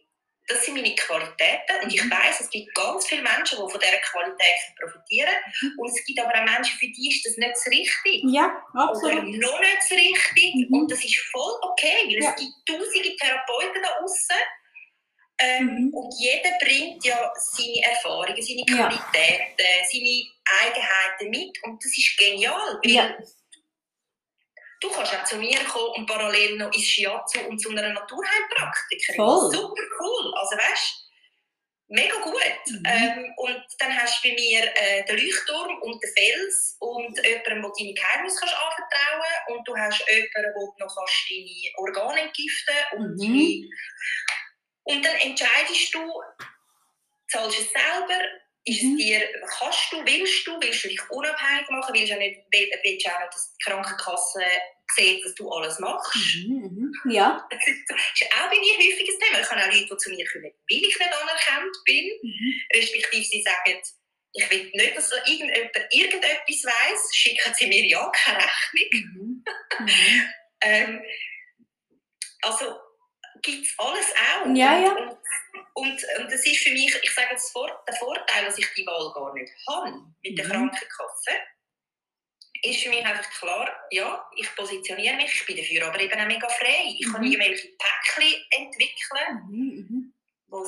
das sind meine Qualitäten und ich mhm. weiß, es gibt ganz viele Menschen, die von dieser Qualität profitieren mhm. und es gibt aber auch Menschen, für die ist das nicht das Richtige. Ja, absolut. Oder noch nicht das Richtige mhm. und das ist voll okay, weil ja. es gibt tausende Therapeuten da draußen ähm, mhm. und jeder bringt ja seine Erfahrungen, seine Qualitäten, ja. seine Eigenheiten mit und das ist genial, weil ja Du kannst auch zu mir kommen und parallel noch ins Shiatsu und zu einer Naturheilpraktikerin. Voll. Super cool. Also weißt mega gut. Mhm. Ähm, und dann hast du bei mir äh, den Leuchtturm und den Fels und jemanden, der deine Geheimnisse kannst anvertrauen und du hast jemanden, wo du noch kannst deine Organe entgiften und mhm. Und dann entscheidest du, zahlst du es selber, ist mhm. dir, kannst du, willst du, willst du dich unabhängig machen, willst du auch nicht, willst du auch nicht, dass die Krankenkasse sieht, was du alles machst. Mhm, mhm. Ja. Das ist, auch bei mir ein häufiges Thema. Ich habe auch Leute, die zu mir kommen, weil ich nicht anerkannt bin, mhm. respektive sie sagen, ich will nicht, dass irgendjemand irgendetwas weiss, schicken sie mir ja keine Rechnung. Mhm. mhm. ähm, also gibt es alles auch. Ja, ja. Und, und, und, das ist für mich, ich sage jetzt der Vorteil, dass ich die Wahl gar nicht habe mit der mhm. Krankenkasse, ist für mich einfach klar, ja, ich positioniere mich, ich bin dafür aber eben auch mega frei. Ich mhm. kann irgendwelche Päckchen entwickeln, mhm. mhm.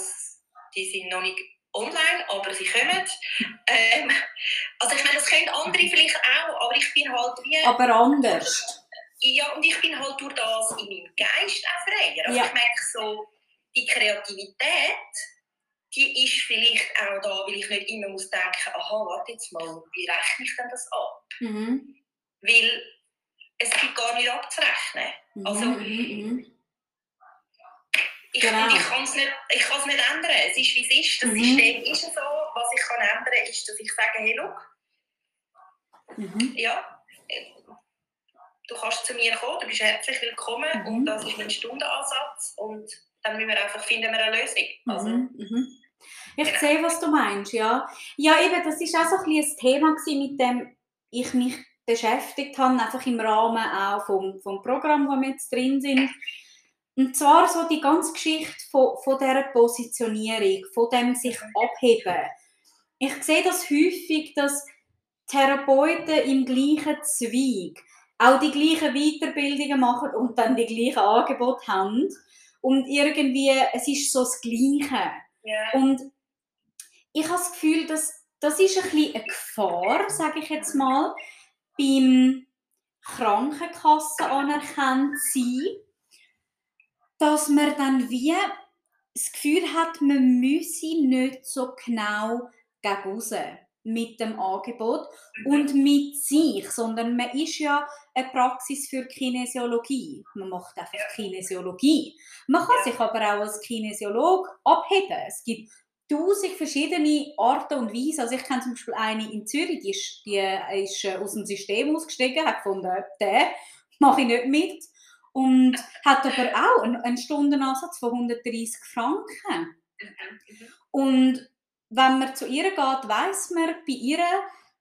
die sind noch nicht online, aber sie kommen. Ähm, also ich meine, das können andere vielleicht auch, aber ich bin halt wie... Aber anders. Ja, und ich bin halt durch das in meinem Geist auch freier. Also ja. ich merke so, die Kreativität, die ist vielleicht auch da, weil ich nicht immer muss denken, aha, warte jetzt mal, wie rechne ich denn das ab? Mhm. Weil es gibt gar nicht abzurechnen. Mhm. Also, mhm. mhm. ich, genau. ich kann es nicht, nicht ändern. Es ist, wie es ist. Das mhm. System ist so. Was ich kann ändern ist, dass ich sage, hey, look, mhm. ja, du kannst zu mir kommen, du bist herzlich willkommen mhm. und das ist mein Stundenansatz und dann müssen wir einfach finden wir eine Lösung. Also, mhm. mhm. Ich genau. sehe, was du meinst, ja. Ja, eben, das war auch so ein, ein Thema mit dem ich mich beschäftigt habe, einfach im Rahmen auch vom, vom Programm, wo wir jetzt drin sind. Und zwar so die ganze Geschichte von, von dieser Positionierung, von dem sich abheben. Ich sehe das häufig, dass Therapeuten im gleichen Zweig auch die gleichen Weiterbildungen machen und dann die gleichen Angebote haben. Und irgendwie, es ist so das Gleiche. Yeah. Und ich habe das Gefühl, dass das ist ein bisschen eine Gefahr, sage ich jetzt mal, beim Krankenkassen anerkannt sein, dass man dann wie das Gefühl hat, man müsse nicht so genau gegen mit dem Angebot mhm. und mit sich, sondern man ist ja eine Praxis für Kinesiologie. Man macht einfach. Kinesiologie. Man kann sich aber auch als Kinesiolog abheben. Es gibt tausend verschiedene Arten und Weisen. Also ich kenne zum Beispiel eine in Zürich, die ist, die ist äh, aus dem System ausgestiegen, hat gefunden, den mache ich nicht mit. Und hat aber auch einen, einen Stundenansatz von 130 Franken. Mhm. Und wenn man zu ihr geht, weiß man, bei ihr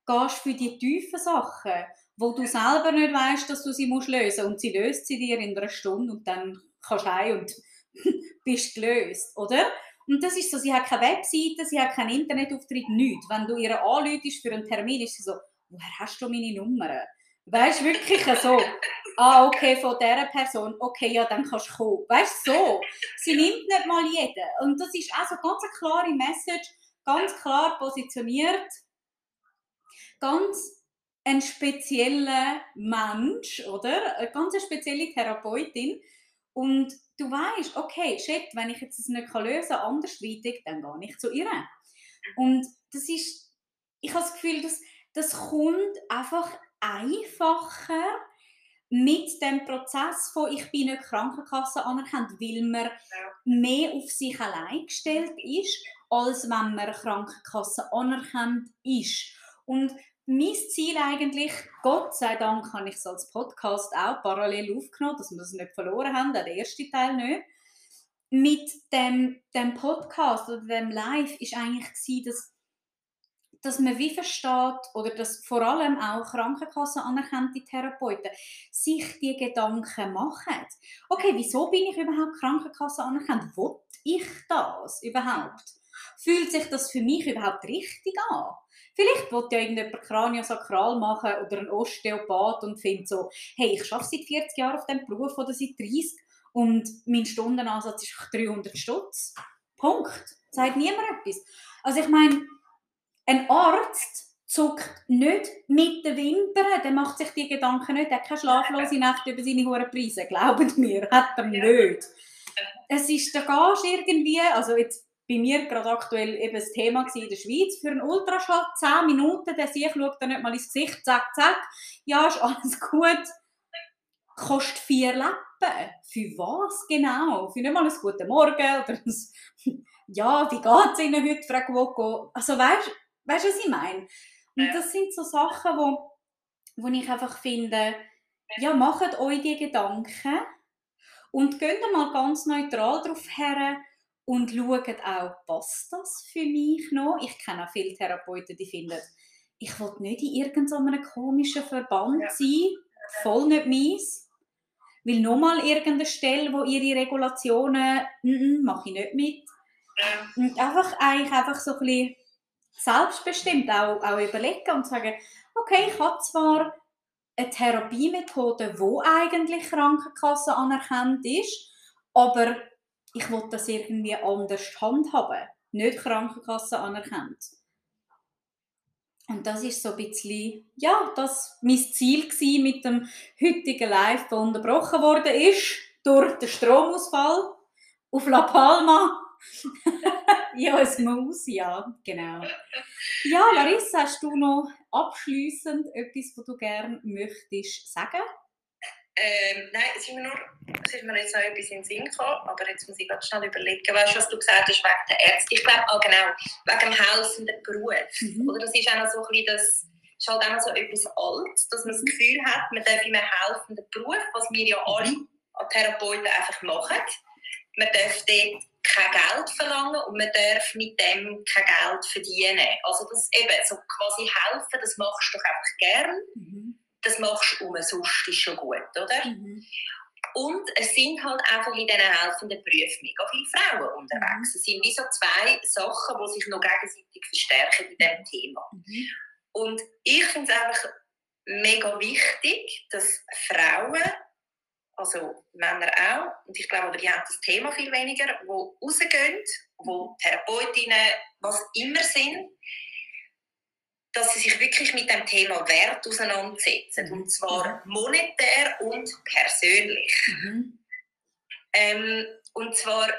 gehst du für die tiefen Sachen, wo du selber nicht weißt, dass du sie musst lösen und sie löst sie dir in einer Stunde und dann kannst du heim und bist gelöst, oder? Und das ist so, sie hat keine Webseite, sie hat keinen Internetauftritt, nichts. Wenn du ihr anläutest für einen Termin, ist sie so, woher hast du meine Nummer? Weißt du, wirklich so. ah, okay, von dieser Person, okay, ja, dann kannst du kommen. Weißt du, so. Sie nimmt nicht mal jeden. Und das ist also ganz eine klare Message, ganz klar positioniert, ganz ein spezieller Mensch, oder? Eine ganz spezielle Therapeutin. Und du weißt, okay, shit, wenn ich jetzt das nicht lösen kann, andersweitig, dann gehe ich zu ihr. Und das ist, ich habe das Gefühl, dass das kommt einfach einfacher mit dem Prozess von ich bin nicht Krankenkasse anerkannt, weil man mehr auf sich allein gestellt ist, als wenn man Krankenkasse anerkannt ist. Und mein Ziel eigentlich, Gott sei Dank habe ich es als Podcast auch parallel aufgenommen, dass wir das nicht verloren haben, der erste Teil nicht. Mit dem, dem Podcast oder dem Live ist eigentlich gewesen, dass dass man wie versteht, oder dass vor allem auch Krankenkassen anerkannte Therapeuten sich die Gedanken machen. Okay, wieso bin ich überhaupt Krankenkasse anerkannt? Will ich das überhaupt? Fühlt sich das für mich überhaupt richtig an? Vielleicht will ja irgendjemand Kraniosakral machen oder ein Osteopath und findet so, hey, ich arbeite seit 40 Jahren auf diesem Beruf oder seit 30 und mein Stundenansatz ist 300 Stutz. Punkt. Sagt niemand etwas. Also ich meine, ein Arzt zuckt nicht mit den Wimpern, der macht sich die Gedanken nicht, er hat keine schlaflose Nacht über seine hohen Preise, glaubt mir, hat er nicht. Es ist, da gehst irgendwie, also jetzt bei mir gerade aktuell eben das Thema in der Schweiz, für einen Ultraschall 10 Minuten, der sich schaut dann nicht mal ins Gesicht, zack, zack, ja, ist alles gut, kostet vier Lappen. Für was genau? Für nicht mal einen guten Morgen oder ein, ja, wie geht es Ihnen heute, Frau Gwoko? Also Weißt du, was ich meine? Und das sind so Sachen, wo, wo ich einfach finde, ja, macht euch die Gedanken und geht mal ganz neutral darauf her und schaut auch, passt das für mich noch? Ich kenne auch viele Therapeuten, die finden, ich will nicht in irgendeinem komischen Verband ja. sein, voll nicht meins. Weil nochmal irgendeine Stelle, wo ihre Regulationen, mm, mm, mache ich nicht mit. Ja. Und einfach, eigentlich einfach so ein bisschen selbstbestimmt auch, auch überlegen und sagen, okay, ich habe zwar eine Therapiemethode, wo eigentlich Krankenkasse anerkannt ist, aber ich will das irgendwie anders handhaben, nicht Krankenkasse anerkannt. Und das ist so ein bisschen, ja, das mein Ziel mit dem heutigen Live, der unterbrochen worden ist durch den Stromausfall auf La Palma. ja, es muss, ja, genau. Ja, Larissa, hast du noch abschließend etwas, was du gerne möchtest sagen? Ähm, nein, es ist, mir nur, es ist mir jetzt noch etwas in den Sinn gekommen, aber jetzt muss ich ganz schnell überlegen. Weißt du, was du gesagt hast wegen der Ärzte? Ich glaube auch genau, wegen dem helfenden Beruf. Mhm. Oder das ist auch noch so ein bisschen das, ist halt auch noch so etwas Altes, dass man das Gefühl hat, man darf in einem helfenden Beruf, was wir ja alle als Therapeuten einfach machen, man darf dort kein Geld verlangen und man darf mit dem kein Geld verdienen. Also das eben, so quasi helfen, das machst du doch einfach gern. Mhm. Das machst du umsonst, ist schon gut, oder? Mhm. Und es sind halt einfach in diesen helfenden Berufen mega viele Frauen unterwegs. Mhm. Es sind wie so zwei Sachen, die sich noch gegenseitig verstärken in diesem Thema. Mhm. Und ich finde es einfach mega wichtig, dass Frauen also Männer auch, und ich glaube, aber die haben das Thema viel weniger, die rausgehen, wo Therapeutinnen, was immer sind, dass sie sich wirklich mit dem Thema Wert auseinandersetzen, und zwar monetär und persönlich. Mhm. Ähm, und zwar,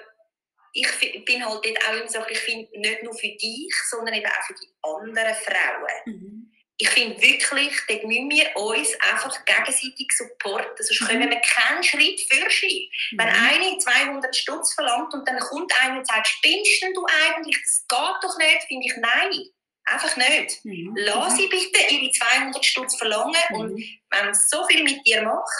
ich bin halt dort auch immer so, ich finde, nicht nur für dich, sondern eben auch für die anderen Frauen. Mhm ich finde wirklich, dort müssen wir uns einfach gegenseitig supporten, sonst mhm. können wir keinen Schritt fürschieben. Mhm. Wenn eine 200 Stutz verlangt und dann kommt einer und sagt, spinnst du eigentlich, das geht doch nicht, finde ich, nein, einfach nicht. Mhm. Lass sie bitte ihre 200 Stutz verlangen mhm. und wenn es so viel mit dir macht,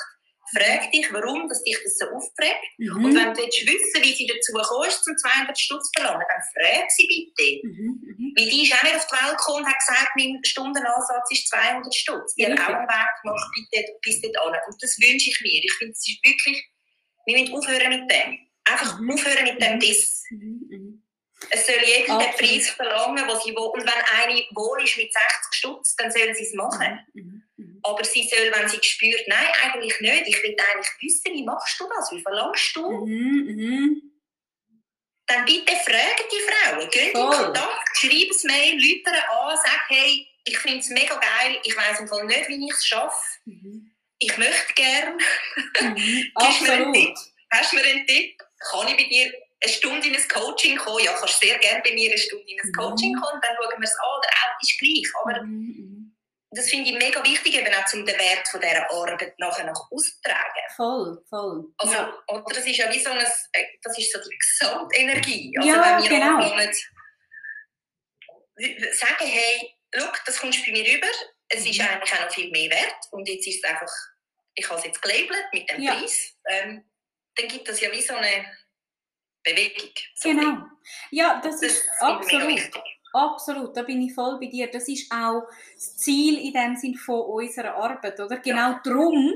frag dich, warum dass dich das so aufregt. Mhm. Und wenn du willst wissen, wie sie dazu kommst, zum 200 Stutz verlangen, dann frag sie bitte. Mhm. Mhm. Weil die ist auch nicht auf die Welt gekommen und hat gesagt, mein Stundenansatz ist 200 Stutz. Die hat auch einen Weg gemacht bitte, bis dort Und das wünsche ich mir. Ich finde, es ist wirklich, wir müssen aufhören mit dem. Einfach mhm. aufhören mit dem mhm. Diss. Mhm. Es soll jeder den Preis verlangen, was sie will. Und wenn eine wohl ist mit 60 Stutz, dann soll sie es machen. aber sie soll, wenn sie spürt, nein, eigentlich nicht, ich will eigentlich wissen, wie machst du das, wie verlangst du? Mhm, mhm. Dann bitte fragen die Frauen, gehen in Kontakt, schreiben es Mail, Leute an, sagen, hey, ich finde es mega geil, ich weiß im Fall nicht, wie ich es schaffe, mhm. ich möchte gerne. Mhm. Absolut. Hast du mir einen Tipp? Kann ich bei dir eine Stunde in ein Coaching kommen? Ja, kannst sehr gerne bei mir eine Stunde in ein mhm. Coaching kommen, dann schauen wir es an, oder auch ist gleich. Aber mhm, mhm. das finde ich mega wichtig, eben auch um den Wert von dieser Arbeit nachher nach auszutragen. Voll, voll. Also, ja. oder das ist ja wie so eine, das ist so die Gesamtenergie. Also, ja, wenn wir genau. anfangen, sagen, hey, schau, das kommst bei mir rüber, es ist eigentlich auch noch viel mehr wert und jetzt ist es einfach, ich habe es jetzt gelabelt mit dem ja. Preis, ähm, dann gibt es ja wie so eine Bewegung. So genau. Ja, das, das ist absolut. Absolut, da bin ich voll bei dir. Das ist auch das Ziel in dem Sinn von unserer Arbeit, oder? Genau ja. darum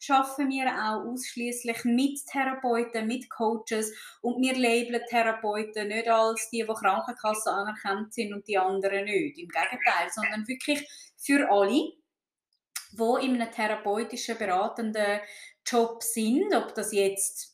schaffen wir auch ausschließlich mit Therapeuten, mit Coaches und wir labeln Therapeuten nicht als die, die Krankenkasse anerkannt sind und die anderen nicht. Im Gegenteil, sondern wirklich für alle, die in einem therapeutischen, beratenden Job sind, ob das jetzt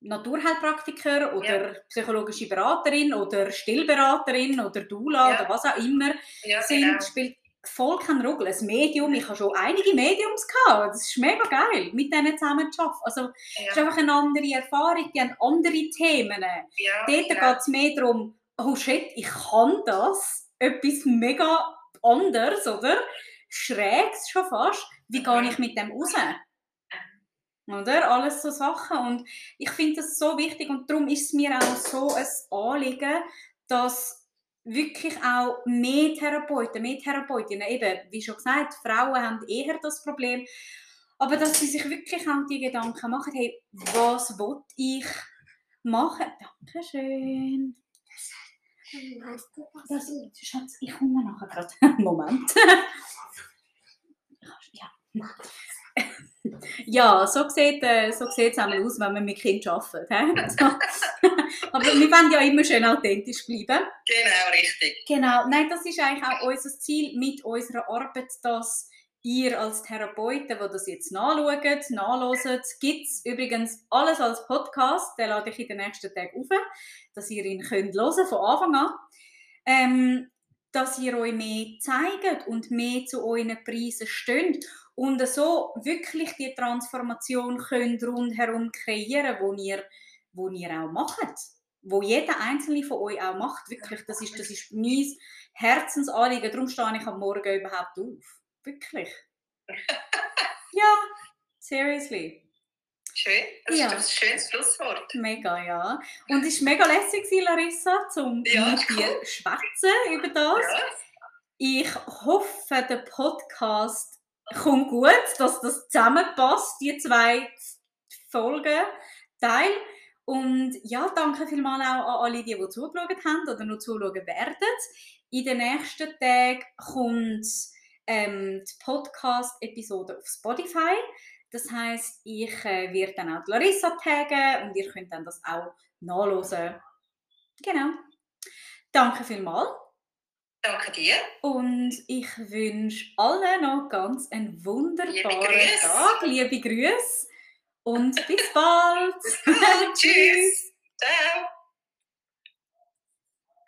Naturheilpraktiker oder ja. psychologische Beraterin oder Stillberaterin oder Dula ja. oder was auch immer ja, sind, genau. spielt voll kein Rolle. Ein Medium, ich habe schon einige Mediums gehabt, das ist mega geil, mit denen zusammen zu arbeiten. Also, es ist einfach eine andere Erfahrung, die haben andere Themen. Dort geht es mehr darum, oh shit, ich kann das, etwas mega anderes, oder? Schrägs schon fast. Wie gehe ich mit dem raus? Oder? Alles so Sachen. Und ich finde das so wichtig und darum ist es mir auch so ein Anliegen, dass wirklich auch mehr Therapeuten, mehr Therapeutinnen, eben, wie schon gesagt, Frauen haben eher das Problem, aber dass sie sich wirklich auch die Gedanken machen, hey, was will ich machen? Dankeschön. Das, Schatz, ich komme nachher gerade. Moment. ja. Ja, so sieht, äh, so es einmal aus, wenn man mit Kindern arbeitet. Aber wir wollen ja immer schön authentisch bleiben. Genau, richtig. Genau, nein, das ist eigentlich auch unser Ziel mit unserer Arbeit, dass ihr als Therapeuten, die das jetzt nachschaut, nachhört, gibt es übrigens alles als Podcast, den lade ich in den nächsten Tagen auf, dass ihr ihn könnt hören von Anfang an. Ähm, dass ihr euch mehr zeigt und mehr zu euren Preisen steht und so wirklich die Transformation könnt rundherum kreieren, wo ihr, wo ihr auch macht, wo jeder einzelne von euch auch macht, wirklich, das ist, das ist mein Herzensanliegen, darum stehe ich am Morgen überhaupt auf, wirklich. ja, seriously. Schön, das ja. ist ein schönes Schlusswort. Mega, ja. Und es war mega lässig, Larissa, zum ja, mit dir cool. schwätzen über das. Ja. Ich hoffe, der Podcast kommt gut, dass das zusammenpasst, die zwei Folgen, Teil. Und ja, danke vielmals auch an alle, die, die zugeschaut haben oder noch zuschauen werden. In den nächsten Tagen kommt ähm, die Podcast-Episode auf Spotify. Das heißt, ich äh, werde dann auch die Larissa taggen und ihr könnt dann das auch nachlesen. Genau. Danke vielmals. Danke dir. Und ich wünsche allen noch ganz einen wunderbaren liebe Tag. Liebe Grüße. Und bis bald. bis bald. Tschüss. Ciao.